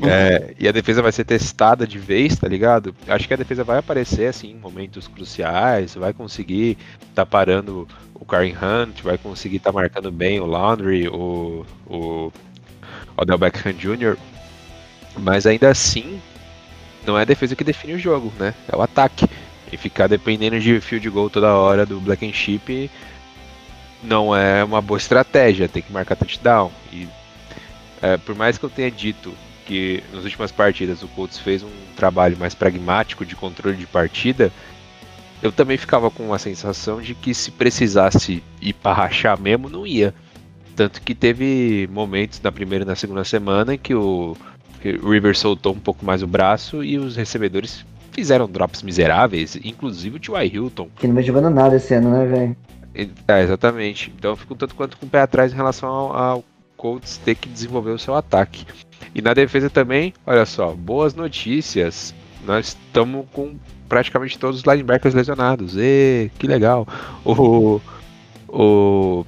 É, e a defesa vai ser testada de vez, tá ligado? Acho que a defesa vai aparecer assim em momentos cruciais, vai conseguir tá parando o Karen Hunt, vai conseguir tá marcando bem o Laundry, o, o Odell Beckham Jr. Mas ainda assim, não é a defesa que define o jogo, né? É o ataque. E ficar dependendo de field goal toda hora do Black and Chip não é uma boa estratégia, tem que marcar touchdown. E é, por mais que eu tenha dito que nas últimas partidas o Colts fez um trabalho mais pragmático de controle de partida, eu também ficava com a sensação de que se precisasse ir para rachar mesmo, não ia. Tanto que teve momentos na primeira e na segunda semana em que o, o River soltou um pouco mais o braço e os recebedores fizeram drops miseráveis, inclusive o T.Y. Hilton. Que não vem jogando nada esse ano, né, velho? É, exatamente. Então eu fico tanto quanto com o pé atrás em relação ao, ao Colts ter que desenvolver o seu ataque. E na defesa também, olha só, boas notícias. Nós estamos com praticamente todos os linebackers lesionados. E que legal. O, o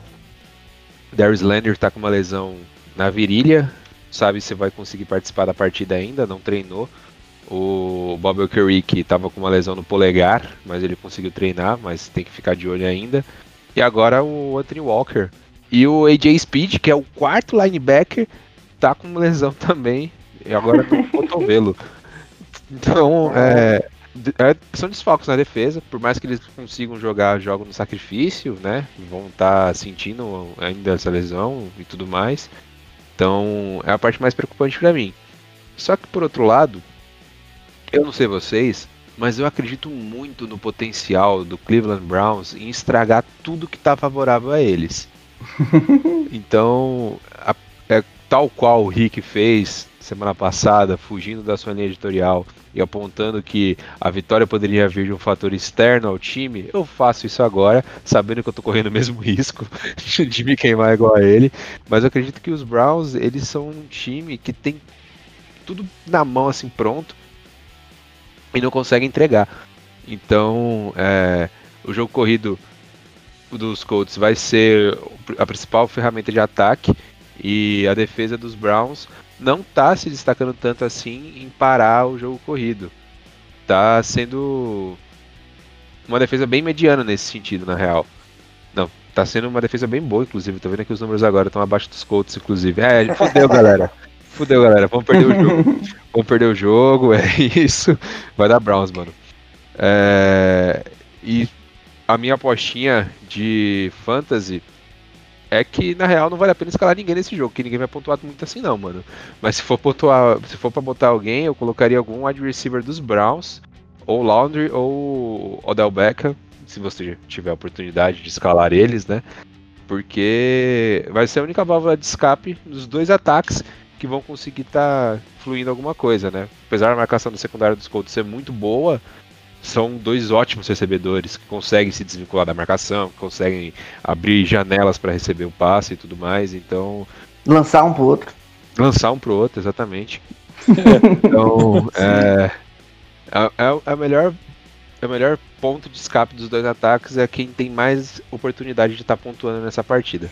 Darius Leonard está com uma lesão na virilha. Sabe se vai conseguir participar da partida ainda, não treinou. O Bob Okereke estava com uma lesão no polegar, mas ele conseguiu treinar, mas tem que ficar de olho ainda. E agora o Anthony Walker. E o AJ Speed, que é o quarto linebacker, tá com lesão também. E agora no cotovelo. Então, é, é, são desfalques na defesa, por mais que eles consigam jogar jogo no sacrifício, né? Vão estar tá sentindo ainda essa lesão e tudo mais. Então, é a parte mais preocupante para mim. Só que por outro lado, eu não sei vocês, mas eu acredito muito no potencial do Cleveland Browns em estragar tudo que está favorável a eles. então, a, é, tal qual o Rick fez semana passada, fugindo da sua linha editorial e apontando que a vitória poderia vir de um fator externo ao time, eu faço isso agora, sabendo que eu estou correndo o mesmo risco de me queimar igual a ele. Mas eu acredito que os Browns, eles são um time que tem tudo na mão assim pronto e não consegue entregar. Então, é, o jogo corrido dos Colts vai ser a principal ferramenta de ataque e a defesa dos Browns não está se destacando tanto assim em parar o jogo corrido. Está sendo uma defesa bem mediana nesse sentido, na real. Não, tá sendo uma defesa bem boa, inclusive. Tô vendo que os números agora estão abaixo dos Colts, inclusive. É, fudeu, galera. Fudeu, galera. Vamos perder o jogo. Vamos perder o jogo, é isso. Vai dar Browns, mano. É... E a minha apostinha de fantasy é que na real não vale a pena escalar ninguém nesse jogo, que ninguém vai pontuar muito assim não, mano. Mas se for pontuar, se for para botar alguém, eu colocaria algum wide receiver dos Browns, ou Laundry ou Odell Beckham, se você tiver a oportunidade de escalar eles, né? Porque vai ser a única válvula de escape dos dois ataques que vão conseguir estar tá fluindo alguma coisa, né? Apesar da marcação do secundário dos Colts ser muito boa, são dois ótimos recebedores que conseguem se desvincular da marcação, que conseguem abrir janelas para receber o passe e tudo mais, então lançar um pro outro. Lançar um pro outro, exatamente. então, é, é, é, é, melhor é o melhor ponto de escape dos dois ataques é quem tem mais oportunidade de estar tá pontuando nessa partida.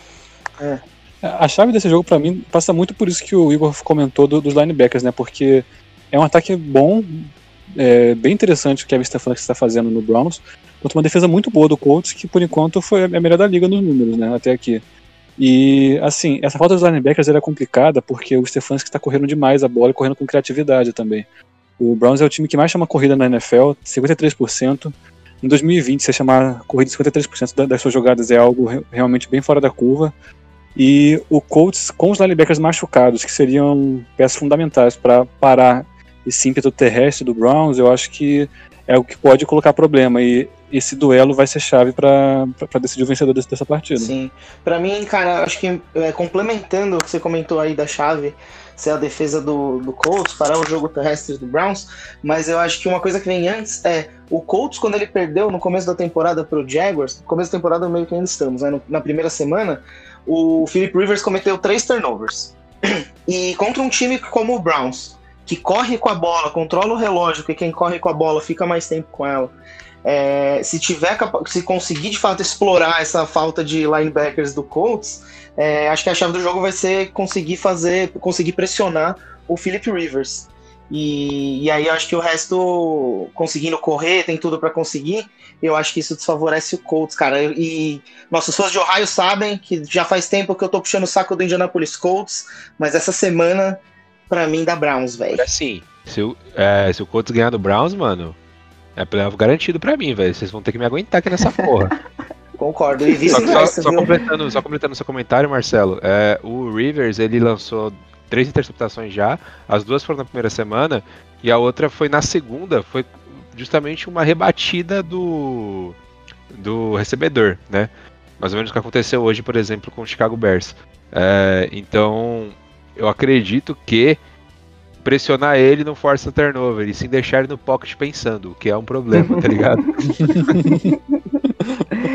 É. A chave desse jogo, para mim, passa muito por isso que o Igor comentou do, dos linebackers, né? Porque é um ataque bom, é, bem interessante o Kevin Stefanski está fazendo no Browns, contra uma defesa muito boa do Colts, que por enquanto foi a melhor da liga nos números, né? Até aqui. E, assim, essa falta dos linebackers era complicada porque o Stefanski está correndo demais a bola e correndo com criatividade também. O Browns é o time que mais chama corrida na NFL, 53%. Em 2020, você chamar corrida de 53% das suas jogadas é algo realmente bem fora da curva. E o Colts com os linebackers machucados, que seriam peças fundamentais para parar esse ímpeto terrestre do Browns, eu acho que é o que pode colocar problema. E esse duelo vai ser chave para decidir o vencedor desse- dessa partida. Sim. Pra mim, cara, acho que é, complementando o que você comentou aí da chave, ser a defesa do, do Colts, parar o jogo terrestre do Browns, mas eu acho que uma coisa que vem antes é o Colts, quando ele perdeu no começo da temporada pro Jaguars, no começo da temporada meio que ainda estamos, né? na primeira semana, o Philip Rivers cometeu três turnovers. E contra um time como o Browns, que corre com a bola, controla o relógio, porque quem corre com a bola fica mais tempo com ela. É, se tiver se conseguir de fato explorar essa falta de linebackers do Colts, é, acho que a chave do jogo vai ser conseguir fazer, conseguir pressionar o Philip Rivers. E, e aí acho que o resto, conseguindo correr, tem tudo pra conseguir. Eu acho que isso desfavorece o Colts, cara. E nossos fãs de Ohio sabem que já faz tempo que eu tô puxando o saco do Indianapolis Colts, mas essa semana, pra mim, dá Browns, velho. Assim, se o, é, se o Colts ganhar do Browns, mano, é playoff garantido pra mim, velho. Vocês vão ter que me aguentar aqui nessa porra. Concordo. E Só, só, só completando, só completando seu comentário, Marcelo, é, o Rivers ele lançou três interceptações já, as duas foram na primeira semana e a outra foi na segunda, foi justamente uma rebatida do do recebedor, né? Mais ou menos o que aconteceu hoje, por exemplo, com o Chicago Bears. É, então, eu acredito que pressionar ele não força turnover, e sim deixar ele no pocket pensando, o que é um problema, tá ligado?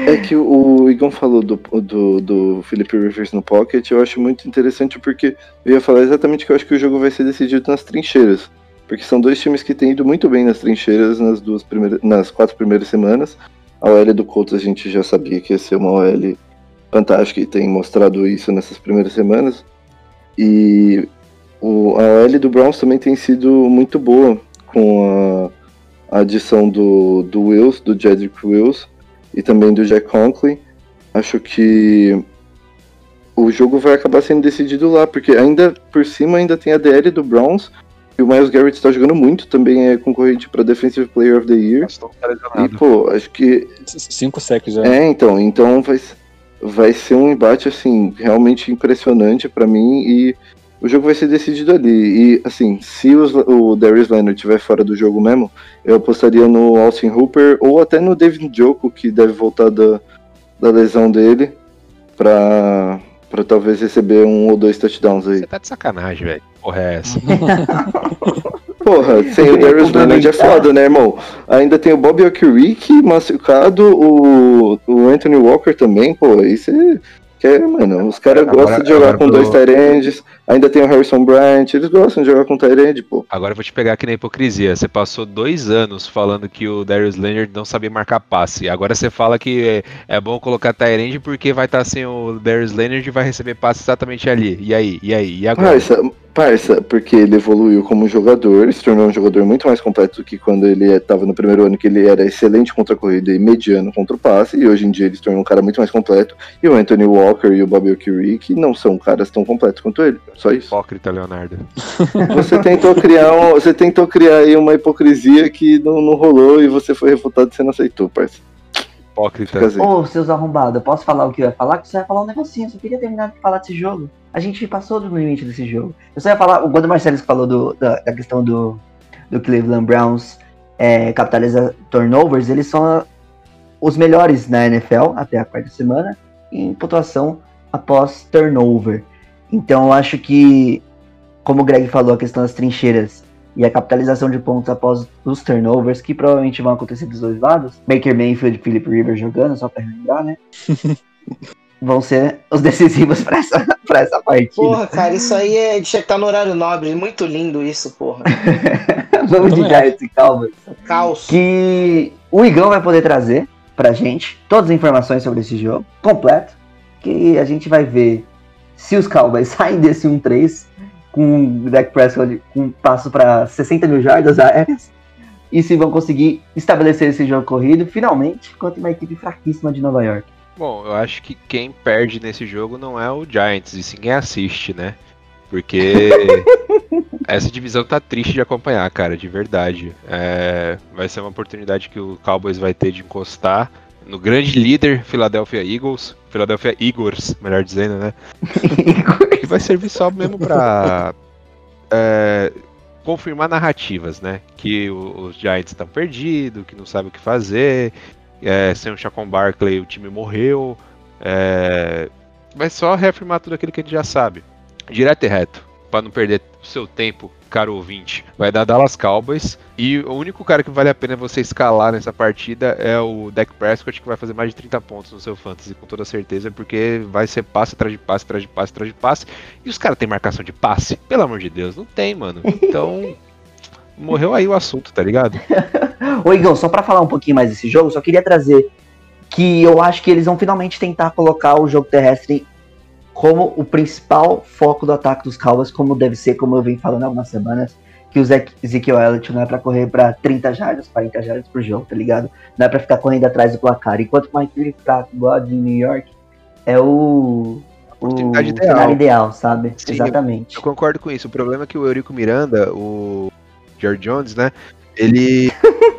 É que o Igor falou do, do, do Felipe Rivers no pocket, eu acho muito interessante porque eu ia falar exatamente que eu acho que o jogo vai ser decidido nas trincheiras. Porque são dois times que têm ido muito bem nas trincheiras nas duas primeiras, nas quatro primeiras semanas. A OL do Colts a gente já sabia que ia ser uma OL fantástica e tem mostrado isso nessas primeiras semanas. E o, a OL do Browns também tem sido muito boa com a, a adição do, do Wills, do Jedrick Wills e também do Jack Conklin. Acho que o jogo vai acabar sendo decidido lá, porque ainda por cima ainda tem a DL do Browns. E o Miles Garrett está jogando muito, também é concorrente para Defensive Player of the Year. E pô, acho que Cinco sacks já. é, então, então vai, vai ser um embate assim realmente impressionante pra mim e o jogo vai ser decidido ali. E assim, se os- o Darius Leonard estiver fora do jogo mesmo, eu apostaria no Austin Hooper ou até no David Joko, que deve voltar da, da lesão dele, pra, pra talvez receber um ou dois touchdowns aí. Você tá de sacanagem, velho. Porra, é essa? Porra, sem o Darius Leonard é foda, né, irmão? Ainda tem o Bob Okereke machucado, o, o Anthony Walker também, pô, aí você quer, mano, os caras gostam de jogar com pro- dois Tyrands, ainda tem o Harrison Bryant, eles gostam de jogar com Tyrand, pô. Agora eu vou te pegar aqui na hipocrisia. Você passou dois anos falando que o Darius Leonard não sabia marcar passe. Agora você fala que é, é bom colocar Tyrande porque vai estar sem o Darius Leonard e vai receber passe exatamente ali. E aí? E aí? E agora? Parça, parça, porque ele evoluiu como jogador, se tornou um jogador muito mais completo do que quando ele estava no primeiro ano, que ele era excelente contra a corrida e mediano contra o passe, e hoje em dia ele se tornou um cara muito mais completo. E o Anthony Walker e o Bobby Okereke não são caras tão completos quanto ele, só isso. Hipócrita, Leonardo. Você tentou criar um, você tentou criar aí uma hipocrisia que não, não rolou e você foi refutado e você não aceitou, parça. Hipócrita. Assim. Ô, seus arrombados, eu posso falar o que eu ia falar? Que você vai falar um negocinho, eu só queria terminar de falar desse jogo. A gente passou do limite desse jogo. Eu só ia falar, quando o Marcelo falou do- da, da questão do, do Cleveland Browns é, capitalizar turnovers, eles são os melhores na NFL até a quarta semana em pontuação após turnover. Então eu acho que, como o Greg falou, a questão das trincheiras e a capitalização de pontos após os turnovers, que provavelmente vão acontecer dos dois lados, Baker Mayfield e Philip Rivers jogando, só pra lembrar, né? vão ser os decisivos pra essa, pra essa partida. Porra, cara, isso aí é, que estar no horário nobre. Muito lindo isso, porra. Vamos de Giants e Cowboys. Caos. Que o Igão vai poder trazer pra gente todas as informações sobre esse jogo, completo. Que a gente vai ver se os Cowboys saem desse 1-3 com o Dak Prescott com um passo pra 60 mil jardas aéreas. E se vão conseguir estabelecer esse jogo corrido, finalmente, contra uma equipe fraquíssima de Nova York. Bom, eu acho que quem perde nesse jogo não é o Giants, e sim quem assiste, né? Porque essa divisão tá triste de acompanhar, cara, de verdade. É, vai ser uma oportunidade que o Cowboys vai ter de encostar no grande líder Philadelphia Eagles, Philadelphia Eagles, melhor dizendo, né? Que vai servir só mesmo pra é, confirmar narrativas, né? Que o- os Giants estão perdidos, que não sabem o que fazer. É, sem o Chacon Barkley o time morreu. É, mas só reafirmar tudo aquilo que a gente já sabe. Direto e reto, para não perder o seu tempo, caro ouvinte. Vai dar Dallas Cowboys. E o único cara que vale a pena você escalar nessa partida é o Dak Prescott, que vai fazer mais de 30 pontos no seu fantasy, com toda certeza, porque vai ser passe atrás de passe, atrás de passe, atrás de passe. E os caras têm marcação de passe? Pelo amor de Deus, não tem, mano. Então. Morreu aí o assunto, tá ligado? Ô Igão, só pra falar um pouquinho mais desse jogo, só queria trazer que eu acho que eles vão finalmente tentar colocar o jogo terrestre como o principal foco do ataque dos Cowboys, como deve ser, como eu venho falando há algumas semanas, que o Ezekiel Elliott não é pra correr pra 30 jardas, 40 jardas por jogo, tá ligado? Não é pra ficar correndo atrás do placar. Enquanto o Mike tá igual de New York, é o, o ideal. cenário ideal, sabe? Sim, Exatamente. Eu concordo com isso. O problema é que o Eurico Miranda, o George Jones, né? Ele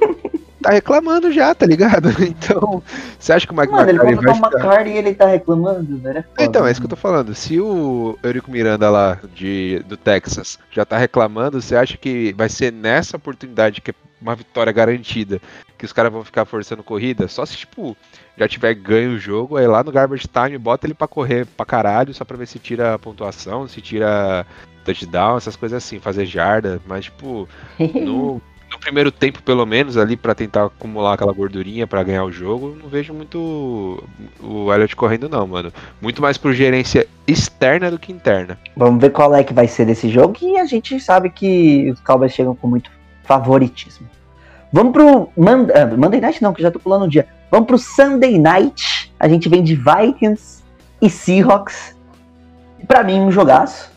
tá reclamando já, tá ligado? Então, você acha que o Mike Mano, ele McCarthy contratou vai ficar... McCarthy e ele tá reclamando, velho. é foda, Então, é isso que eu tô falando. Se o Eurico Miranda lá de, do Texas já tá reclamando, você acha que vai ser nessa oportunidade que é uma vitória garantida que os caras vão ficar forçando corrida? Só se, tipo, já tiver ganho o jogo, aí lá no Garbage Time bota ele pra correr pra caralho, só pra ver se tira a pontuação, se tira touchdown, essas coisas assim, fazer jarda, mas, tipo, no, no primeiro tempo, pelo menos, ali pra tentar acumular aquela gordurinha pra ganhar o jogo, não vejo muito o Elliott correndo, não, mano. Muito mais por gerência externa do que interna. Vamos ver qual é que vai ser desse jogo e a gente sabe que os Cowboys chegam com muito favoritismo. Vamos pro Mand ah, Monday Night não, que já tô pulando o dia. Vamos pro Sunday Night. A gente vem de Vikings e Seahawks. Pra mim, um jogaço.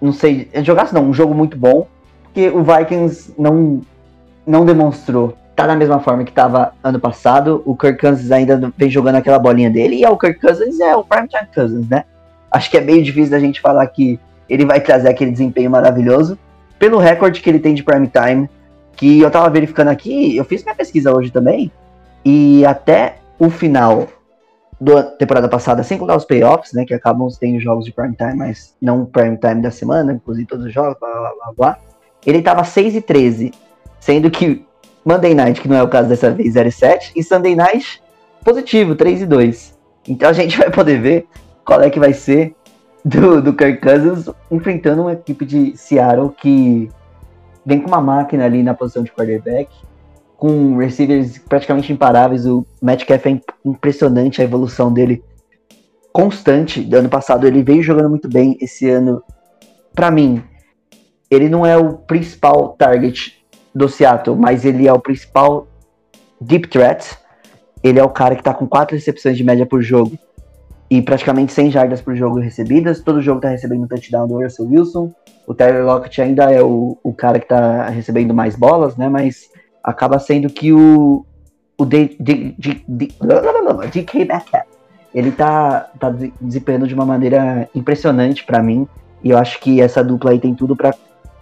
Não sei, é jogaço não, um jogo muito bom. Porque o Vikings não, não demonstrou. Tá da mesma forma que tava ano passado. O Kirk Cousins ainda vem jogando aquela bolinha dele. E é o Kirk Cousins é o Primetime Cousins, né? Acho que é meio difícil da gente falar que ele vai trazer aquele desempenho maravilhoso. Pelo recorde que ele tem de prime time, que eu tava verificando aqui, eu fiz minha pesquisa hoje também, e até o final da temporada passada, sem contar os playoffs, né, que acabam tendo jogos de prime time, mas não o prime time da semana, inclusive todos os jogos, blá blá blá blá, ele tava 6 e 13, sendo que Monday Night, que não é o caso dessa vez, 0 e 7, e Sunday Night, positivo, 3 e 2. Então a gente vai poder ver qual é que vai ser do, do Kirk Cousins enfrentando uma equipe de Seattle que vem com uma máquina ali na posição de quarterback, com receivers praticamente imparáveis. O Metcalf é im- impressionante a evolução dele constante. Do ano passado ele veio jogando muito bem. Esse ano, pra mim, ele não é o principal target do Seattle, mas ele é o principal deep threat. Ele é o cara que tá com quatro recepções de média por jogo e praticamente 100 jardas por jogo recebidas. Todo jogo tá recebendo um touchdown do Russell Wilson. O Tyler Lockett ainda é o, o cara que tá recebendo mais bolas, né? Mas acaba sendo que o, o DK Metcalf, ele tá, tá de- desempenhando de uma maneira impressionante pra mim. E eu acho que essa dupla aí tem tudo pra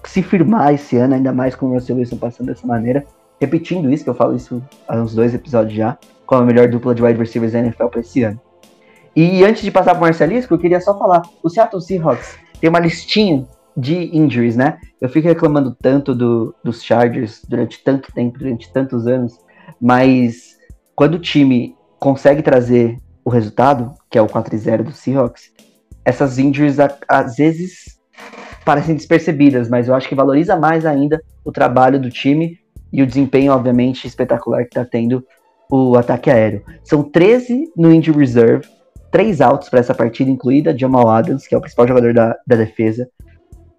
se firmar esse ano, ainda mais com o Russell Wilson passando dessa maneira. Repetindo isso, que eu falo isso há uns dois episódios já, como a melhor dupla de wide receivers da NFL pra esse ano. E antes de passar pro Marcelisco, eu queria só falar, o Seattle Seahawks tem uma listinha de injuries, né? Eu fico reclamando tanto do, dos Chargers durante tanto tempo, durante tantos anos, mas quando o time consegue trazer o resultado, que é o 4-0 do Seahawks, essas injuries às vezes parecem despercebidas, mas eu acho que valoriza mais ainda o trabalho do time e o desempenho, obviamente, espetacular que está tendo o ataque aéreo. São 13 no injury reserve, três outs para essa partida, incluída Jamal Adams, que é o principal jogador da, da defesa,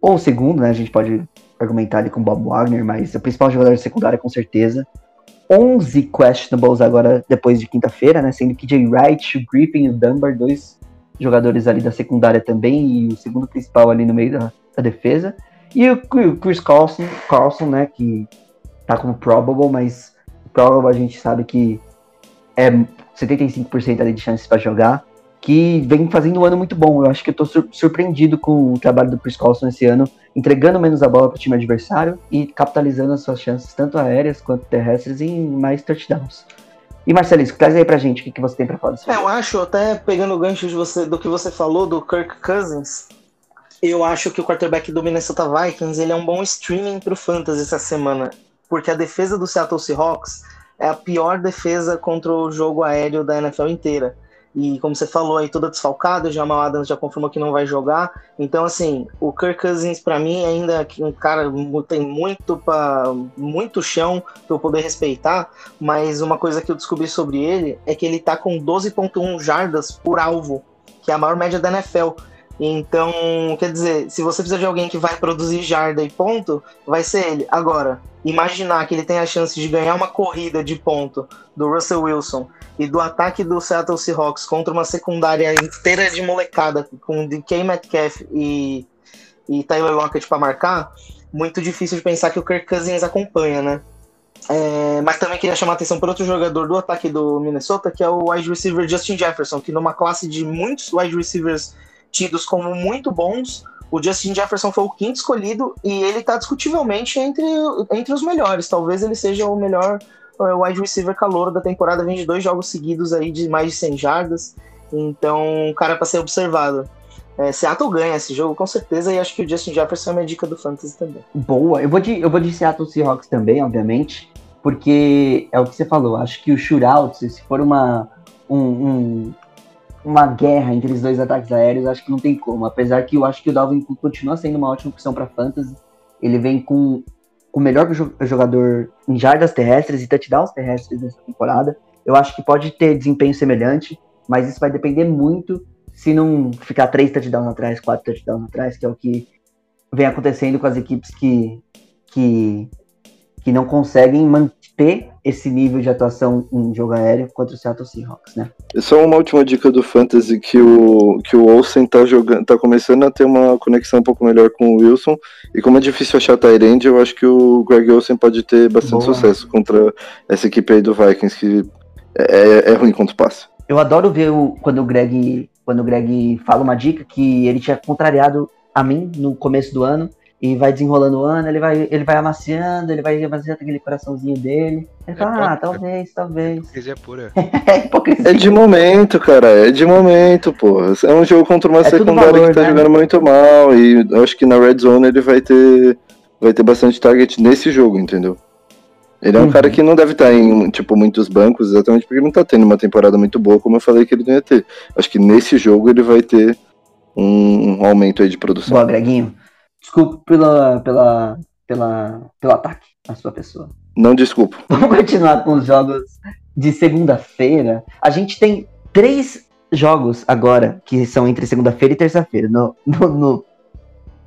ou o segundo, né? A gente pode argumentar ali com Bob Wagner, mas o principal jogador de secundária com certeza. 11 questionables agora depois de quinta-feira, né? Sendo que Jay Wright, o Griffin e o Dunbar, dois jogadores ali da secundária também, e o segundo principal ali no meio da, da defesa. E o Chris Carlson, Carlson, né? Que tá como probable, mas probable a gente sabe que é 75% ali de chances para jogar que vem fazendo um ano muito bom. Eu acho que eu tô sur- surpreendido com o trabalho do Chris Carlson esse ano, entregando menos a bola para o time adversário e capitalizando as suas chances, tanto aéreas quanto terrestres, em mais touchdowns. E Marcelisco, traz aí pra gente o que, que você tem pra falar desse É, eu acho, até pegando o gancho de você, do que você falou do Kirk Cousins, Eu acho que o quarterback do Minnesota Vikings ele é um bom streaming pro Fantasy essa semana, porque a defesa do Seattle Seahawks é a pior defesa contra o jogo aéreo da NFL inteira. E como você falou aí, toda desfalcada, o Jamal Adams já confirmou que não vai jogar. Então, assim, o Kirk Cousins, para mim, ainda é um cara tem muito, pra, muito chão para eu poder respeitar. Mas uma coisa que eu descobri sobre ele é que ele tá com 12,1 jardas por alvo, que é a maior média da NFL. Então, quer dizer, se você precisa de alguém que vai produzir jarda e ponto, vai ser ele. Agora, imaginar que ele tem a chance de ganhar uma corrida de ponto do Russell Wilson e do ataque do Seattle Seahawks contra uma secundária inteira de molecada com DK Metcalf e, e Tyler Lockett para marcar, muito difícil de pensar que o Kirk Cousins acompanha, né? É, mas também queria chamar a atenção para outro jogador do ataque do Minnesota, que é o wide receiver Justin Jefferson, que numa classe de muitos wide receivers tidos como muito bons, o Justin Jefferson foi o quinto escolhido e ele está discutivelmente entre, entre os melhores. Talvez ele seja o melhor uh, wide receiver calor da temporada, vem de dois jogos seguidos aí de mais de 100 jardas. Então, cara para ser observado. É, Seattle ganha esse jogo, com certeza, e acho que o Justin Jefferson é uma dica do Fantasy também. Boa, eu vou de, eu vou de Seattle Seahawks também, obviamente, porque é o que você falou, acho que o shootout, se for uma, um, um, uma guerra entre os dois ataques aéreos, acho que não tem como. Apesar que eu acho que o Dalvin Cook continua sendo uma ótima opção para fantasy. Ele vem com o melhor jogador em jardas terrestres e touchdowns terrestres dessa temporada. Eu acho que pode ter desempenho semelhante, mas isso vai depender muito se não ficar três touchdowns atrás, quatro touchdowns atrás, que é o que vem acontecendo com as equipes que, que, que não conseguem manter esse nível de atuação em jogo aéreo contra o Seattle Seahawks, né? Só uma última dica do Fantasy que o, que o Olsen tá jogando, tá começando a ter uma conexão um pouco melhor com o Wilson. E como é difícil achar Tyrande, eu acho que o Greg Olsen pode ter bastante Boa. sucesso contra essa equipe aí do Vikings, que é, é ruim contra o passe. Eu adoro ver o, quando o Greg quando o Greg fala uma dica que ele tinha contrariado a mim no começo do ano e vai desenrolando o ano, ele vai, ele vai amaciando, ele vai amaciando aquele coraçãozinho dele. Ele fala, é ah, talvez, talvez. Hipocrisia pura. é hipocrisia. É de momento, cara, é de momento, pô. É um jogo contra uma é secundária valor, que tá né? jogando muito mal. E eu acho que na Red Zone ele vai ter, vai ter bastante target nesse jogo, entendeu? Ele é um uhum. cara que não deve estar em, tipo, muitos bancos, exatamente porque ele não tá tendo uma temporada muito boa, como eu falei que ele não ia ter. Acho que nesse jogo ele vai ter um, um aumento aí de produção. Boa, Greginho. Desculpe pela, pela, pela, pelo ataque à sua pessoa. Não desculpo. Vamos continuar com os jogos de segunda-feira. A gente tem três jogos agora que são entre segunda-feira e terça-feira. No, no, no,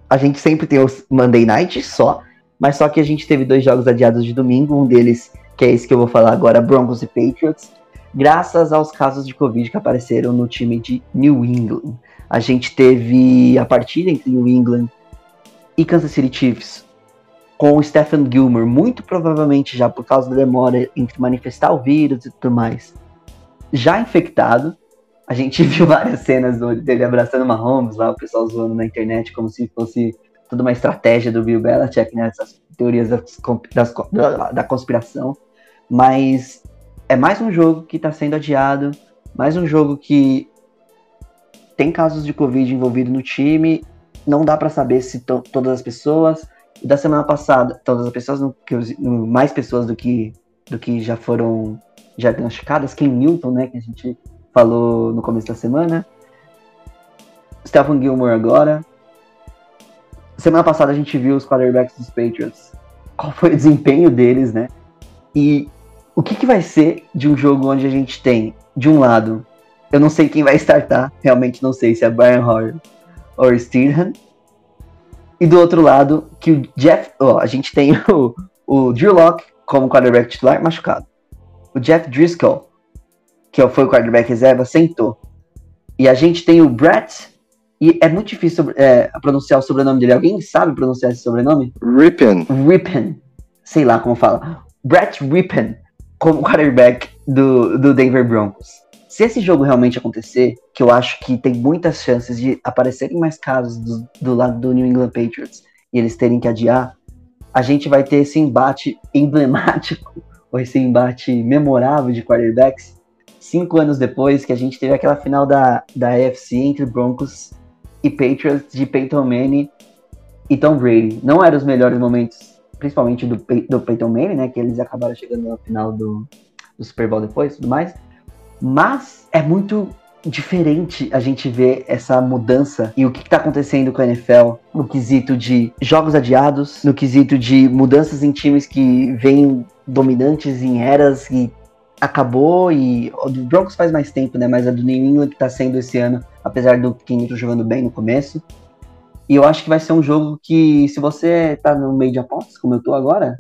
A gente sempre tem os Monday Night só, mas só que a gente teve dois jogos adiados de domingo. Um deles, que é esse que eu vou falar agora, Broncos e Patriots. Graças aos casos de Covid que apareceram no time de New England. A gente teve a partida entre New England e Kansas City Chiefs com o Stephen Gilmore, muito provavelmente já por causa da demora entre manifestar o vírus e tudo mais, já infectado. A gente viu várias cenas dele abraçando Mahomes lá, o pessoal zoando na internet como se fosse toda uma estratégia do Bill Belichick, né? Essas teorias das, das, da, da conspiração. Mas é mais um jogo que está sendo adiado, mais um jogo que tem casos de Covid envolvido no time não dá para saber se todas as pessoas. Da semana passada, todas as pessoas, que, mais pessoas do que, do que já foram diagnosticadas. Ken Newton, né, que a gente falou no começo da semana. Stephen Gilmore agora. Semana passada a gente viu os quarterbacks dos Patriots. Qual foi o desempenho deles, né? E o que, que vai ser de um jogo onde a gente tem, de um lado, eu não sei quem vai startar, realmente não sei se é Brian Hoyer or Steedham. E do outro lado, que o Jeff. Ó, a gente tem o, o Drew Locke como quarterback titular machucado. O Jeff Driscoll, que foi o quarterback reserva, sentou. E a gente tem o Brett. E é muito difícil é, pronunciar o sobrenome dele. Alguém sabe pronunciar esse sobrenome? Rippen. Rippen. Sei lá como fala. Brett Rippen como quarterback do, do Denver Broncos. Se esse jogo realmente acontecer, que eu acho que tem muitas chances de aparecerem mais casos do, do lado do New England Patriots e eles terem que adiar, a gente vai ter esse embate emblemático, ou esse embate memorável de quarterbacks, cinco anos depois que a gente teve aquela final da, da AFC entre Broncos e Patriots de Peyton Manning e Tom Brady. Não eram os melhores momentos, principalmente do, do Peyton Manning, né? Que eles acabaram chegando no final do, do Super Bowl depois e tudo mais. Mas é muito diferente a gente ver essa mudança e o que está acontecendo com a NFL no quesito de jogos adiados, no quesito de mudanças em times que vêm dominantes em eras que acabou e o do Broncos faz mais tempo, né? Mas a do New England que tá sendo esse ano, apesar do Kenny jogando bem no começo. E eu acho que vai ser um jogo que, se você tá no meio de apostas, como eu tô agora,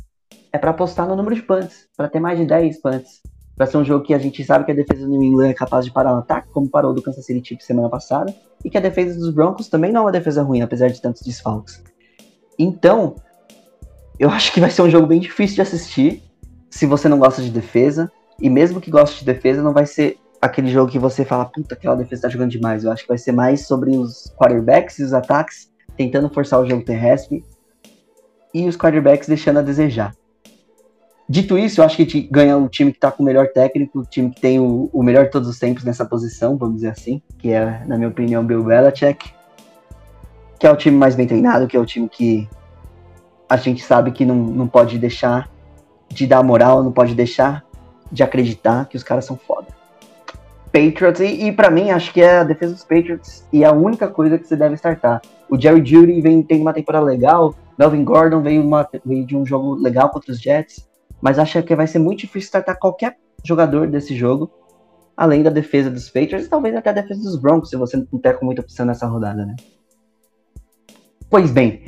é pra apostar no número de punts, pra ter mais de 10 punts. Pra ser um jogo que a gente sabe que a defesa do New England é capaz de parar um ataque, como parou do Kansas City Chiefs semana passada, e que a defesa dos Broncos também não é uma defesa ruim, apesar de tantos desfalques. Então, eu acho que vai ser um jogo bem difícil de assistir, se você não gosta de defesa, e mesmo que goste de defesa, não vai ser aquele jogo que você fala, puta, aquela defesa tá jogando demais. Eu acho que vai ser mais sobre os quarterbacks e os ataques tentando forçar o jogo terrestre e os quarterbacks deixando a desejar. Dito isso, eu acho que te- ganha o time que tá com o melhor técnico, o time que tem o, o melhor de todos os tempos nessa posição, vamos dizer assim, que é, na minha opinião, Bill Belichick, que é o time mais bem treinado, que é o time que a gente sabe que não, não pode deixar de dar moral, não pode deixar de acreditar que os caras são foda. Patriots, e, e para mim, acho que é a defesa dos Patriots e é a única coisa que você deve startar. O Jerry Judy vem tendo uma temporada legal, Melvin Gordon veio, uma- veio de um jogo legal contra os Jets, mas acho que vai ser muito difícil startar qualquer jogador desse jogo, além da defesa dos Patriots e talvez até a defesa dos Broncos, se você não der com muita opção nessa rodada, né? Pois bem,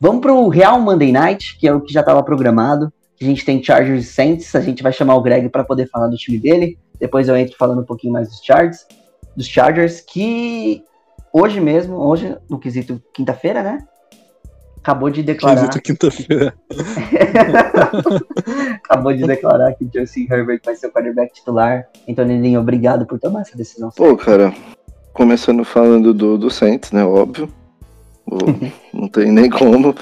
vamos pro Real Monday Night, que é o que já estava programado. A gente tem Chargers e Saints, a gente vai chamar o Greg para poder falar do time dele. Depois eu entro falando um pouquinho mais dos Chargers, dos Chargers que hoje mesmo, hoje no quesito quinta-feira, né? Acabou de declarar, quinta-feira. acabou de declarar que Justin Herbert vai ser o quarterback titular. Então, Nelinho, obrigado por tomar essa decisão. Pô, cara, começando falando do, do Saints, né? Óbvio. Pô, não tem nem como.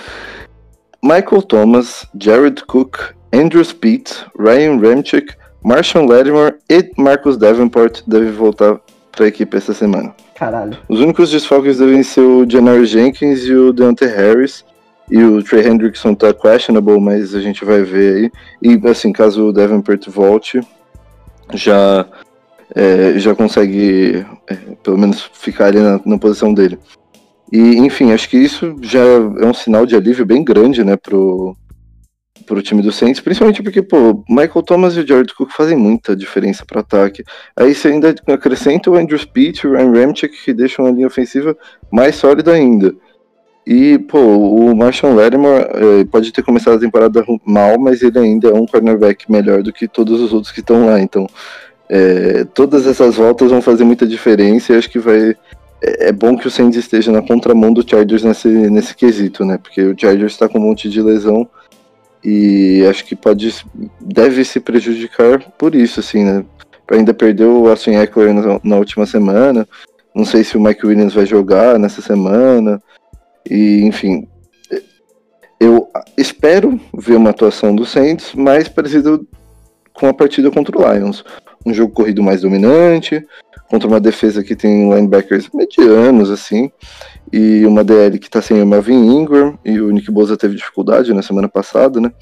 Michael Thomas, Jared Cook, Andrew Speed, Ryan Ramchick, Marshall Lattimore e Marcus Davenport devem voltar pra equipe essa semana. Caralho. Os únicos desfalques devem ser o Janari Jenkins e o Deontay Harris. E o Trey Hendrickson tá questionable, mas a gente vai ver aí. E assim, caso o Davenport volte, já, é, já consegue é, pelo menos ficar ali na, na posição dele. E enfim, acho que isso já é um sinal de alívio bem grande, né, pro, pro time do Saints, principalmente porque, pô, Michael Thomas e o Jared Cook fazem muita diferença pro ataque. Aí você ainda acrescenta o Andrew Speed e o Ryan Ramchick, que deixam a linha ofensiva mais sólida ainda. E, pô, o Marshall Lattimore eh, pode ter começado a temporada mal, mas ele ainda é um cornerback melhor do que todos os outros que estão lá. Então, eh, todas essas voltas vão fazer muita diferença e acho que vai. É é bom que o Saints esteja na contramão do Chargers nesse, nesse quesito, né? Porque o Chargers está com um monte de lesão e acho que pode deve se prejudicar por isso, assim, né? Ainda perdeu o Austin Eckler na, na última semana. Não sei se o Mike Williams vai jogar nessa semana. E, enfim, eu espero ver uma atuação do Saints mais parecida com a partida contra o Lions. Um jogo corrido mais dominante, contra uma defesa que tem linebackers medianos, assim, e uma DL que tá sem o Melvin Ingram, e o Nick Bosa teve dificuldade na semana passada, né?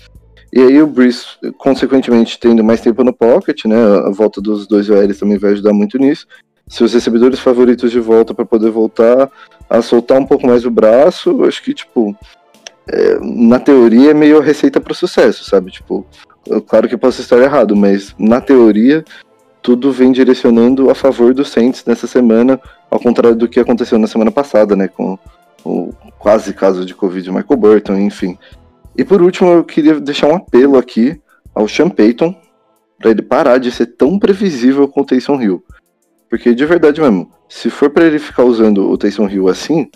E aí o Breeze, consequentemente, tendo mais tempo no pocket, né? A volta dos dois OLs também vai ajudar muito nisso. Seus recebedores favoritos de volta para poder voltar a soltar um pouco mais o braço, acho que, tipo, é, na teoria é meio a receita para o sucesso, sabe? Tipo, claro que posso estar errado, mas na teoria tudo vem direcionando a favor do Saints nessa semana, ao contrário do que aconteceu na semana passada, né? Com o quase caso de Covid de Michael Burton, enfim. E por último, eu queria deixar um apelo aqui ao Sean Payton para ele parar de ser tão previsível com o Taysom Hill. Porque de verdade mesmo, se for pra ele ficar usando o Taysom Hill assim,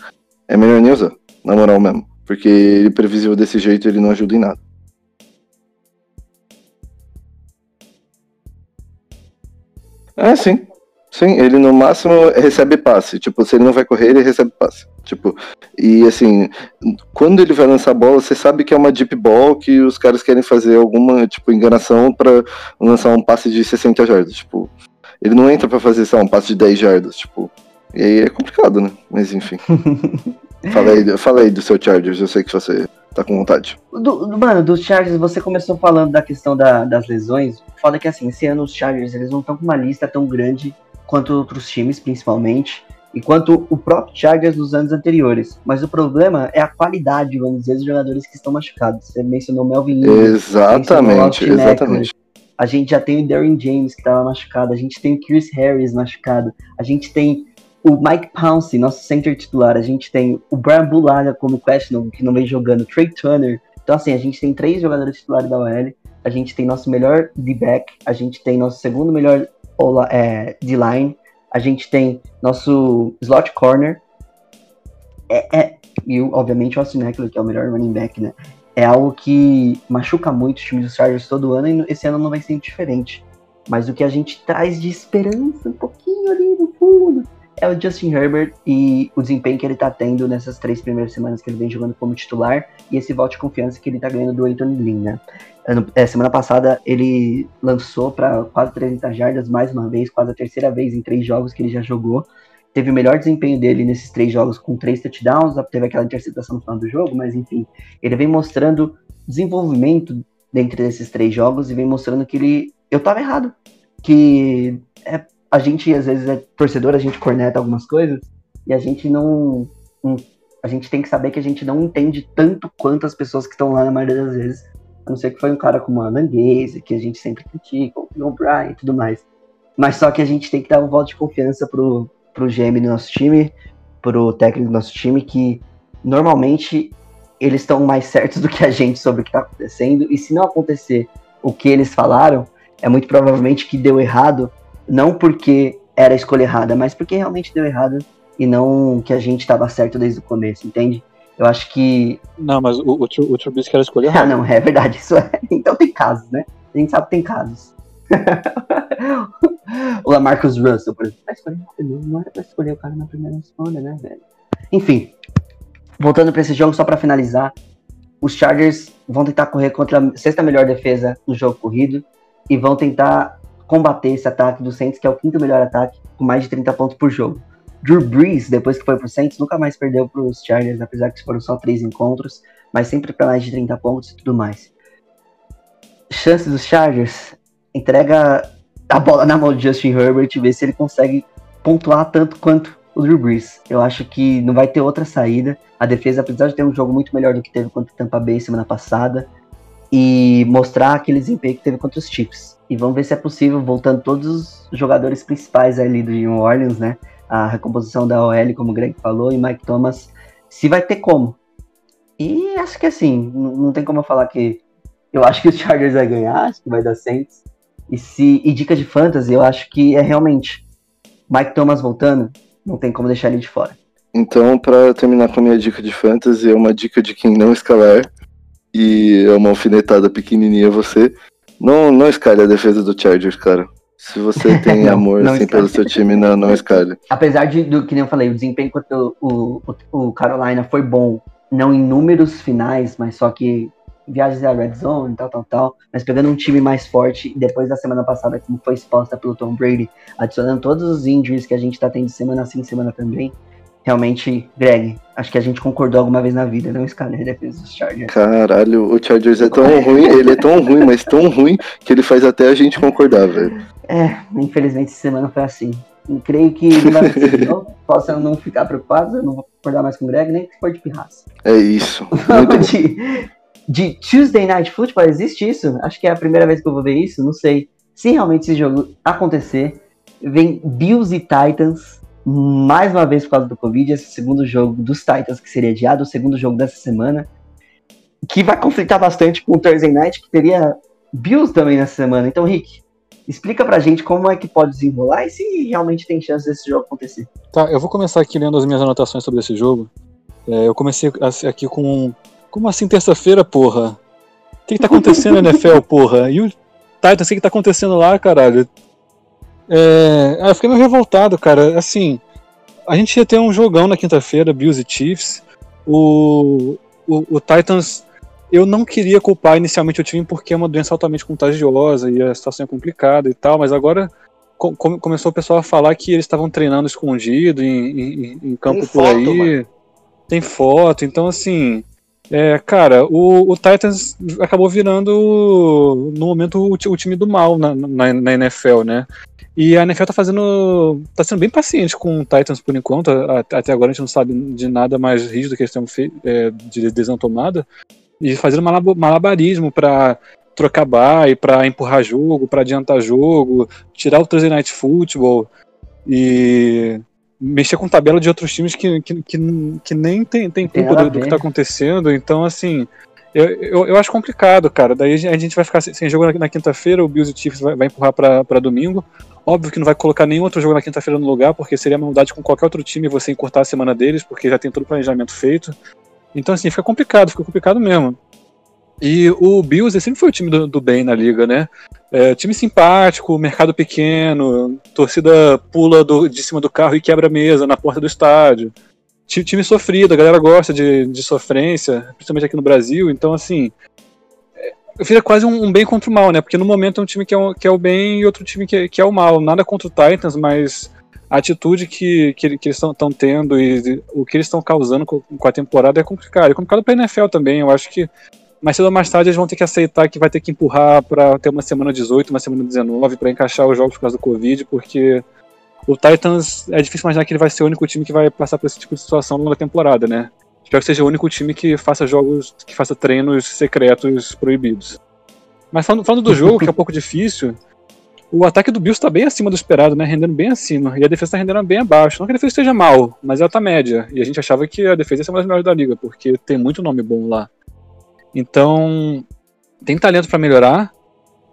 é melhor nem usar, na moral mesmo. Porque ele previsível desse jeito, ele não ajuda em nada. É, sim. Sim, ele no máximo recebe passe. Tipo, se ele não vai correr, ele recebe passe. Tipo, e assim, quando ele vai lançar a bola, você sabe que é uma deep ball que os caras querem fazer alguma, tipo, enganação pra lançar um passe de 60 jardas. Tipo, ele não entra pra fazer, sei lá, um passe de 10 jardas. Tipo, E aí é complicado, né? Mas enfim. fala, aí, fala aí do seu Chargers, eu sei que você tá com vontade. Do, do- mano, dos Chargers, você começou falando da questão da- das lesões. Foda que assim, esse ano os Chargers eles não estão com uma lista tão grande quanto outros times, principalmente, e quanto o próprio Chargers dos anos anteriores. Mas o problema é a qualidade, vamos dizer, dos jogadores que estão machucados. Você mencionou Melvin Ingram, Exatamente, exatamente. a gente já tem o Darren James que tava machucado, a gente tem o Chris Harris machucado, a gente tem o Mike Pouncey, nosso center titular, a gente tem o Brian Bulaga como questionable, que não vem jogando, Trey Turner. Então, assim, a gente tem três jogadores titulares da OL, a gente tem nosso melhor D-back, a gente tem nosso segundo melhor é, D-line, a gente tem nosso slot corner, é, é- e obviamente o Austin Eckler, que é o melhor running back, né? É algo que machuca muito os times dos Chargers todo ano e esse ano não vai ser diferente. Mas o que a gente traz de esperança um pouquinho ali no fundo é o Justin Herbert e o desempenho que ele tá tendo nessas três primeiras semanas que ele vem jogando como titular e esse voto de confiança que ele tá ganhando do Anthony Green, né? Ano- é, semana passada ele lançou para quase 300 jardas mais uma vez, quase a terceira vez em três jogos que ele já jogou. Teve o melhor desempenho dele nesses três jogos com três touchdowns, teve aquela interceptação no final do jogo, mas enfim, ele vem mostrando desenvolvimento dentro desses três jogos e vem mostrando que ele. Eu tava errado. Que é, a gente, às vezes, é torcedor, a gente corneta algumas coisas e a gente não. a gente tem que saber que a gente não entende tanto quanto as pessoas que estão lá na maioria das vezes. A não ser que foi um cara como Alan Gaze, que a gente sempre critica, o Bryan e tudo mais. Mas só que a gente tem que dar um voto de confiança pro, pro GM do nosso time, pro técnico do nosso time, que normalmente eles estão mais certos do que a gente sobre o que está acontecendo. E se não acontecer o que eles falaram, é muito provavelmente que deu errado, não porque era a escolha errada, mas porque realmente deu errado e não que a gente estava certo desde o começo, entende? Eu acho que. Não, mas o, o, o Trubisky era escolher Ah, não, é verdade, isso é. Então tem casos, né? A gente sabe que tem casos. o Lamarcus Russell, por exemplo, vai escolher não era pra escolher o cara na primeira escolha, né, velho? Enfim, voltando pra esse jogo, só pra finalizar, os Chargers vão tentar correr contra a sexta melhor defesa no jogo corrido e vão tentar combater esse ataque do Saints, que é o quinto melhor ataque, com mais de 30 pontos por jogo. Drew Brees, depois que foi pro Saints, nunca mais perdeu pros Chargers, apesar que foram só três encontros, mas sempre pra mais de 30 pontos e tudo mais. Chance dos Chargers, entrega a bola na mão de Justin Herbert e vê se ele consegue pontuar tanto quanto o Drew Brees. Eu acho que não vai ter outra saída. A defesa, apesar de ter um jogo muito melhor do que teve contra o Tampa Bay semana passada, e mostrar aquele desempenho que teve contra os Chiefs. E vamos ver se é possível, voltando todos os jogadores principais ali do New Orleans, né? A recomposição da OL, como o Greg falou, e Mike Thomas, se vai ter como. E acho que assim, não tem como eu falar que eu acho que os Chargers vai ganhar, acho que vai dar Saints. E se e dica de fantasy, eu acho que é realmente Mike Thomas voltando, não tem como deixar ele de fora. Então, pra terminar com a minha dica de fantasy, é uma dica de quem não escalar. E é uma alfinetada pequenininha você. Não, não escalhe a defesa do Chargers, cara. Se você tem Não, amor não assim, escalhe. pelo seu time, não, não escalhe. Apesar de, do que nem eu falei, o desempenho contra o, o, o Carolina foi bom, não em números finais, mas só que viagens à red zone, tal, tal, tal. Mas pegando um time mais forte, depois da semana passada, como foi exposta pelo Tom Brady, adicionando todos os injuries que a gente tá tendo semana sim, semana também. Realmente, Greg, acho que a gente concordou alguma vez na vida, não escalhe a defesa dos Chargers. Caralho, o Chargers é tão ruim, ele é tão ruim, mas tão ruim que ele faz até a gente concordar, velho. É, infelizmente essa semana foi assim. Creio que não vai acontecer de novo. Posso não ficar preocupado, eu não vou concordar mais com o Greg, nem que for de pirraça. É isso. De, de Tuesday Night Football, existe isso? Acho que é a primeira vez que eu vou ver isso, não sei. Se realmente esse jogo acontecer, vem Bills e Titans, mais uma vez por causa do Covid, esse segundo jogo dos Titans que seria adiado, o segundo jogo dessa semana, que vai conflitar bastante com o Thursday Night, que teria Bills também nessa semana. Então, Rick, explica pra gente como é que pode desenrolar e se realmente tem chance desse jogo acontecer. Tá, eu vou começar aqui lendo as minhas anotações sobre esse jogo. É, eu comecei aqui com. Como assim terça-feira, porra? O que, que tá acontecendo NFL, porra? E o Titans, o que, que tá acontecendo lá, caralho? É, ah, eu fiquei meio revoltado, cara. Assim, a gente ia ter um jogão na quinta-feira, Bills e Chiefs. O, o, o Titans, eu não queria culpar inicialmente o time porque é uma doença altamente contagiosa e a situação é complicada e tal, mas agora co- come- começou o pessoal a falar que eles estavam treinando escondido em, em- em campo Tem por foto, aí. mano. Tem foto, então assim. É, cara, o, o Titans acabou virando, no momento, o, o time do mal na, na, na NFL, né? E a NFL tá fazendo. tá sendo bem paciente com o Titans por enquanto. Até agora a gente não sabe de nada mais rígido que eles feito é, de decisão tomada. E fazendo malabarismo pra trocar bye, pra empurrar jogo, pra adiantar jogo, tirar o Thursday Night Football e mexer com tabela de outros times que, que, que, que nem tem, tem culpa do, do que ver. tá acontecendo. Então, assim, eu, eu, eu acho complicado, cara. Daí a gente vai ficar sem- sem jogo na, na quinta-feira, o Bills e Chiefs vai, vai empurrar pra, pra domingo. Óbvio que não vai colocar nenhum outro jogo na quinta-feira no lugar, porque seria maldade com qualquer outro time você encurtar a semana deles, porque já tem todo o planejamento feito. Então, assim, fica complicado, fica complicado mesmo. E o Bills sempre foi o time do, do bem na liga, né? É, time simpático, mercado pequeno, torcida pula do- de cima do carro e quebra a mesa na porta do estádio. Ti- Time sofrido, a galera gosta de, de sofrência, principalmente aqui no Brasil. Então, assim, é, vira quase um, um bem contra o mal, né? Porque no momento é um time que é, o- que é o bem e outro time que, que é o mal. Nada contra o Titans, mas a atitude que, que, que eles estão tendo e o que eles estão causando com, com a temporada é complicado. É complicado pra NFL também. Eu acho que mais cedo ou mais tarde eles vão ter que aceitar que vai ter que empurrar para ter uma semana 18, uma semana 19 para encaixar os jogos por causa do Covid, porque o Titans é difícil imaginar que ele vai ser o único time que vai passar por esse tipo de situação da temporada, né? Espero que seja o único time que faça jogos, que faça treinos secretos proibidos. Mas falando, falando do jogo, que é um pouco difícil, o ataque do Bills está bem acima do esperado, né? Rendendo bem acima. E a defesa está rendendo bem abaixo. Não que a defesa esteja mal, mas ela tá média. E a gente achava que a defesa ia ser uma das melhores da liga, porque tem muito nome bom lá. Então, tem talento para melhorar.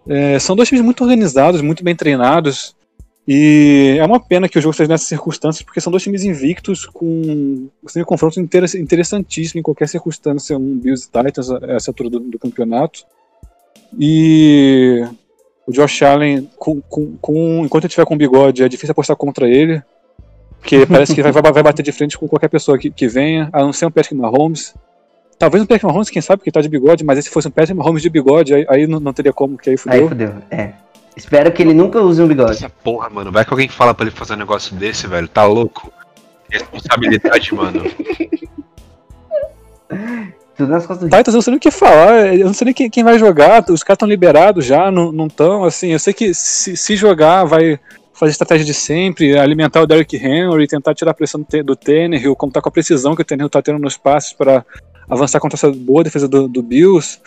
É, são dois times muito organizados, muito bem treinados. E é uma pena que o jogo esteja nessas circunstâncias, porque são dois times invictos com um confronto inter- interessantíssimo em qualquer circunstância, um Bills e Titans, essa altura do, do campeonato. E o Josh Allen, com, com, com- enquanto ele tiver com bigode, é difícil apostar contra ele, porque parece que vai, vai vai bater de frente com qualquer pessoa que, que venha, a não ser um Patrick Mahomes. Talvez um Patrick Mahomes, quem sabe, porque tá de bigode, mas se fosse um Patrick Mahomes de bigode, aí, aí não, não teria como, que aí Aí fudeu. fudeu, é. Espero que ele nunca use um bigode. Essa porra, mano. Vai que alguém fala pra ele fazer um negócio desse, velho. Tá louco? Responsabilidade, mano. Tudo nas costas Titans, eu não sei nem o que falar, eu não sei nem quem, quem vai jogar, os caras estão liberados já, não estão, assim, eu sei que se, se jogar vai fazer estratégia de sempre, alimentar o Derrick Henry, tentar tirar a pressão do, do Tannehill, como tá com a precisão que o Tannehill tá tendo nos passes para avançar contra essa boa defesa do, do Bills.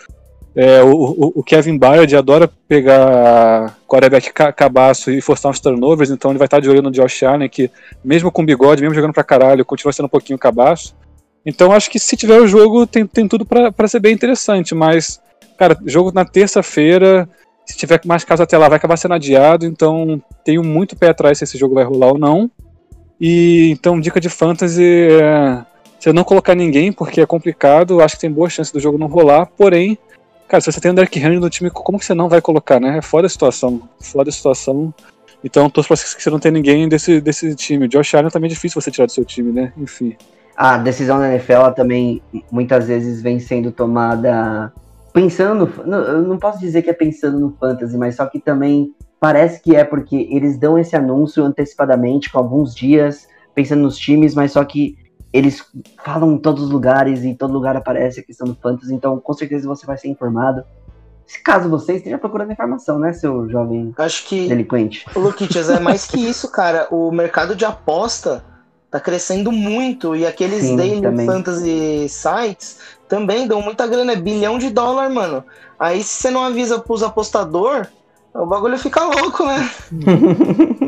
É, o, o- o Kevin Byard adora pegar quarterback ca- cabaço e forçar uns turnovers, então ele vai estar de olho no Josh Allen, que mesmo com bigode, mesmo jogando pra caralho, continua sendo um pouquinho cabaço. Então acho que se tiver o jogo, tem, tem tudo pra ser bem interessante, mas, cara, jogo na terça-feira, se tiver mais caso até lá, vai acabar sendo adiado, então tenho muito pé atrás se esse jogo vai rolar ou não. E então, dica de fantasy é. Se eu não colocar ninguém, porque é complicado, acho que tem boa chance do jogo não rolar, porém, cara, se você tem o Derrick Henry no time, como que você não vai colocar, né? É foda a situação, foda a situação. Então, torço pra que você não tem ninguém desse, desse time. Josh Allen também é difícil você tirar do seu time, né? Enfim. A decisão da NFL também muitas vezes vem sendo tomada pensando. não- Eu não posso dizer que é pensando no fantasy, mas só que também parece que é porque eles dão esse anúncio antecipadamente, com alguns dias, pensando nos times, mas só que eles falam em todos os lugares e em todo lugar aparece a questão do fantasy, então com certeza você vai ser informado. Se caso você esteja procurando informação, né, seu jovem Acho que delinquente? Luquitas, é mais que isso, cara. O mercado de aposta tá crescendo muito e aqueles Sim, daily também. fantasy sites também dão muita grana, é bilhão de dólar, mano. Aí se você não avisa pros apostador, o bagulho fica louco, né?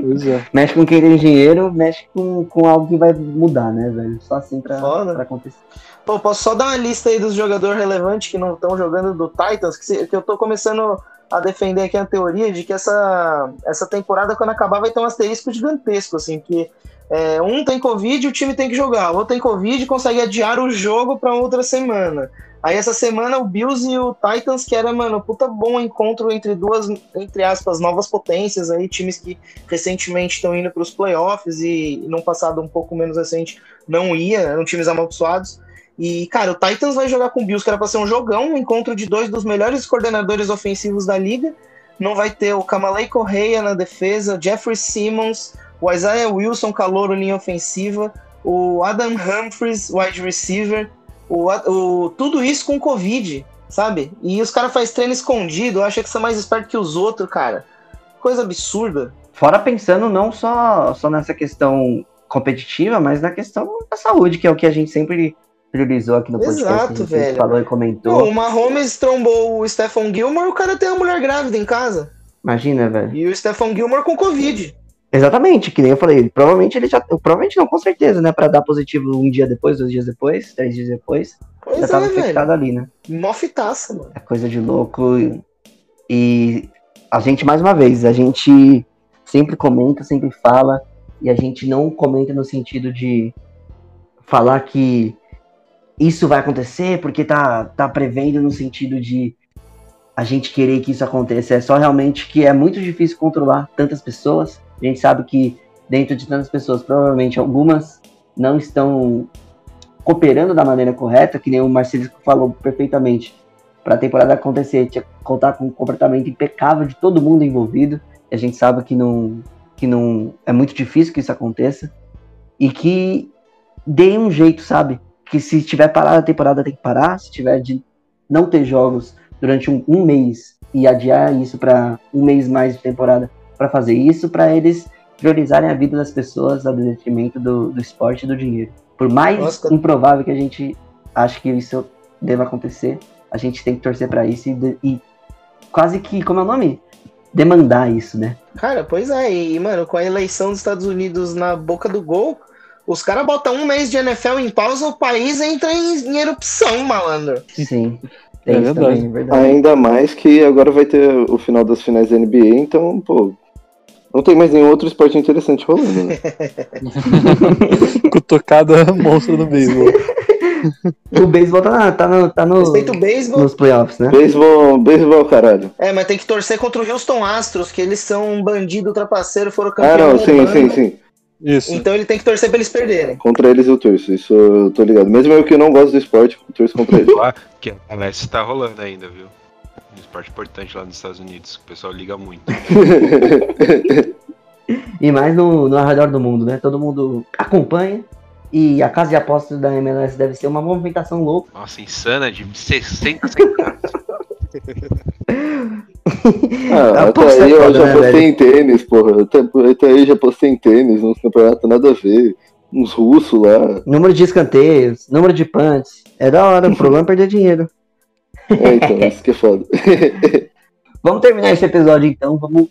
Pois é. Mexe com quem tem dinheiro, mexe com, com algo que vai mudar, né, velho? Só assim pra, Foda. pra acontecer. Pô, posso só dar uma lista aí dos jogadores relevantes que não estão jogando do Titans, que, se- que eu tô começando a defender aqui a teoria de que essa, essa temporada, quando acabar, vai ter um asterisco gigantesco, assim, que é, um tem Covid o time tem que jogar, o outro tem Covid e consegue adiar o jogo pra outra semana. Aí essa semana o Bills e o Titans, que era, mano, puta bom encontro entre duas, entre aspas, novas potências aí, times que recentemente estão indo para os playoffs e num passado um pouco menos recente não ia, eram times amaldiçoados. E, cara, o Titans vai jogar com o Bills, que era pra ser um jogão, um encontro de dois dos melhores coordenadores ofensivos da liga. não vai ter o Kamalei Correia na defesa, Jeffrey Simmons, o Isaiah Wilson, calouro, linha ofensiva, o Adam Humphries, wide receiver, o, o, tudo isso com Covid, sabe? E os caras fazem treino escondido, acha que são mais espertos que os outros, cara. Coisa absurda. Fora pensando não só, só nessa questão competitiva, mas na questão da saúde, que é o que a gente sempre priorizou aqui no podcast. Exato, velho. falou e comentou. Pô, o Mahomes trombou o Stephon Gilmore, o cara tem uma mulher grávida em casa. Imagina, velho. E o Stephon Gilmore com Covid. Exatamente, que nem eu falei. Provavelmente ele já. Provavelmente não, com certeza, né? Pra dar positivo um dia depois, dois dias depois, três dias depois. Pois já tava é, infectado velho. ali, né? Mó fitaça, mano. É coisa de louco. E- E a gente, mais uma vez, a gente sempre comenta, sempre fala, e a gente não comenta no sentido de falar que isso vai acontecer porque tá, tá prevendo no sentido de a gente querer que isso aconteça. É só realmente que é muito difícil controlar tantas pessoas. A gente sabe que dentro de tantas pessoas, provavelmente algumas não estão cooperando da maneira correta, que nem o Marcelo falou perfeitamente. Para a temporada acontecer, tinha que contar com um comportamento impecável de todo mundo envolvido. A gente sabe que não, que não é muito difícil que isso aconteça. E que dê um jeito, sabe? Que se tiver parada a temporada tem que parar. Se tiver de não ter jogos durante um, um mês e adiar isso para um mês mais de temporada para fazer isso, para eles priorizarem a vida das pessoas a detrimento do, do esporte e do dinheiro. Por mais Nossa. improvável que a gente ache que isso deva acontecer, a gente tem que torcer para isso e, e quase que, como é o nome? Demandar isso, né? Cara, pois é, e, mano, com a eleição dos Estados Unidos na boca do gol, os caras botam um mês de NFL em pausa, o país entra em, em erupção, malandro. Sim. É isso verdade. também, é verdade. Ainda mais que agora vai ter o final das finais da NBA, então, pô. Não tem mais nenhum outro esporte interessante rolando, né? Cutucada monstro no beisebol. O beisebol tá, tá, no, tá no, Respeito o beisebol. nos playoffs, né? Beisebol, beisebol, caralho. É, mas tem que torcer contra o Houston Astros, que eles são um bandido trapaceiro, foram Ah, campeão não, sim, sim, sim. Isso. Então ele tem que torcer pra eles perderem. Contra eles eu torço, isso eu tô ligado. Mesmo eu que não gosto do esporte, eu torço contra eles. Lá, que a Leste tá rolando ainda, viu? Esporte importante lá nos Estados Unidos. que O pessoal liga muito. E mais no, no arredor do mundo, né? Todo mundo acompanha. E a casa de apostas da MLS deve ser uma movimentação louca. Nossa, insana de 60 centavos. Ah, até Aposta é aí eu já né, postei velho? em tênis, porra. Até, até aí já postei em tênis, nos campeonatos nada a ver. Uns russos lá. Número de escanteios, número de punts. É da hora, o problema é perder dinheiro. É, então, isso que é foda. Vamos terminar esse episódio então, vamos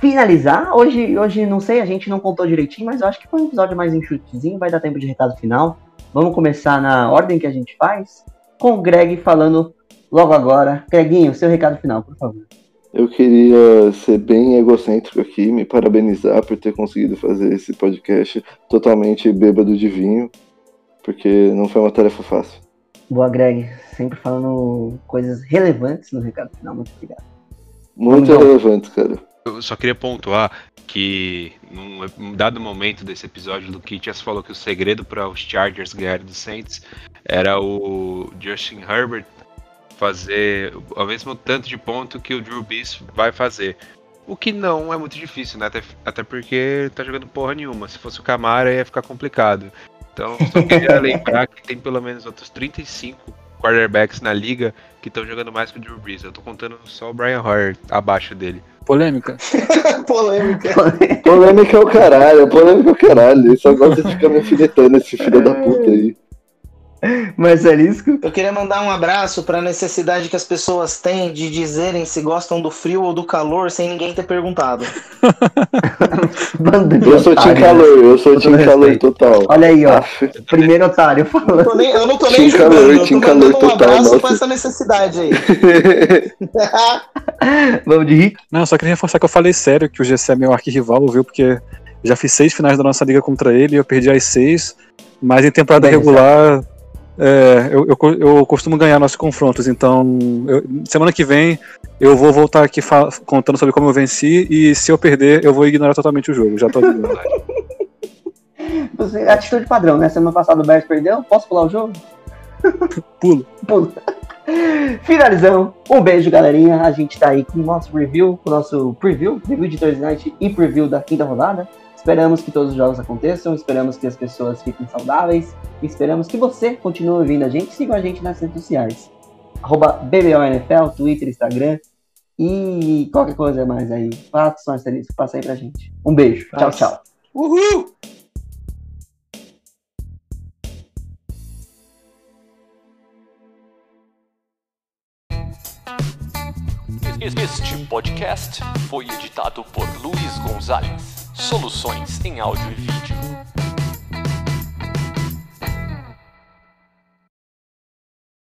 finalizar. Hoje, hoje não sei, a gente não contou direitinho, mas eu acho que foi um episódio mais enxutezinho, vai dar tempo de recado final. Vamos começar na ordem que a gente faz, com o Greg falando logo agora. Greginho, seu recado final, por favor. Eu queria ser bem egocêntrico aqui, me parabenizar por ter conseguido fazer esse podcast totalmente bêbado de vinho, porque não foi uma tarefa fácil. Boa, Greg. Sempre falando coisas relevantes no recado final. Muito obrigado. Muito Vamos lá. relevante, cara. Eu só queria pontuar que num dado momento desse episódio, o Luquitas falou que o segredo para os Chargers ganharem do Saints era o Justin Herbert fazer o mesmo tanto de ponto que o Drew Brees vai fazer. O que não é muito difícil, né? Até, até porque ele tá jogando porra nenhuma. Se fosse o Camara ia ficar complicado. Então, só queria lembrar que tem pelo menos outros 35 quarterbacks na liga que estão jogando mais que o Drew Brees. Eu tô contando só o Brian Hoyer abaixo dele. Polêmica. Polêmica. Polêmica é o caralho, polêmica é o caralho. Ele só gosta de ficar me alfinetando esse filho da puta aí. Marcelisco? Eu queria mandar um abraço para a necessidade que as pessoas têm de dizerem se gostam do frio ou do calor sem ninguém ter perguntado. Eu sou Tim otário, né? Calor, eu sou Com Tim todo Calor total. Olha aí, ó. Aff. Primeiro otário Eu, falando. tô nem- eu não tô nem calor, eu tô calor um total, abraço nossa. com essa necessidade aí. Vamos de rico. Não, só queria reforçar que eu falei sério que o GC é meu arquirrival, viu? Porque já fiz seis finais da nossa liga contra ele e eu perdi as seis. Mas em temporada Bem, regular, é, eu, eu, eu costumo ganhar nossos confrontos. Então, eu- semana que vem eu vou voltar aqui contando sobre como eu venci. E se eu perder, eu vou ignorar totalmente o jogo. Já tô avisando. Você- Atitude padrão, né? Semana passada o Bears perdeu. Posso pular o jogo? Pulo. Pulo. Finalizamos. Um beijo, galerinha. A gente tá aí com o nosso review, com o nosso preview, review de Thursday Night e preview da quinta rodada. Esperamos que todos os jogos aconteçam, esperamos que as pessoas fiquem saudáveis, e esperamos que você continue ouvindo a gente. Siga a gente nas redes sociais. Arroba BBONFL, Twitter, Instagram e qualquer coisa mais aí. Só essa lista, passa aí pra gente. Um beijo. Tchau, tchau. Uhul! Este podcast foi editado por Luiz Gonzalez. Soluções em áudio e vídeo.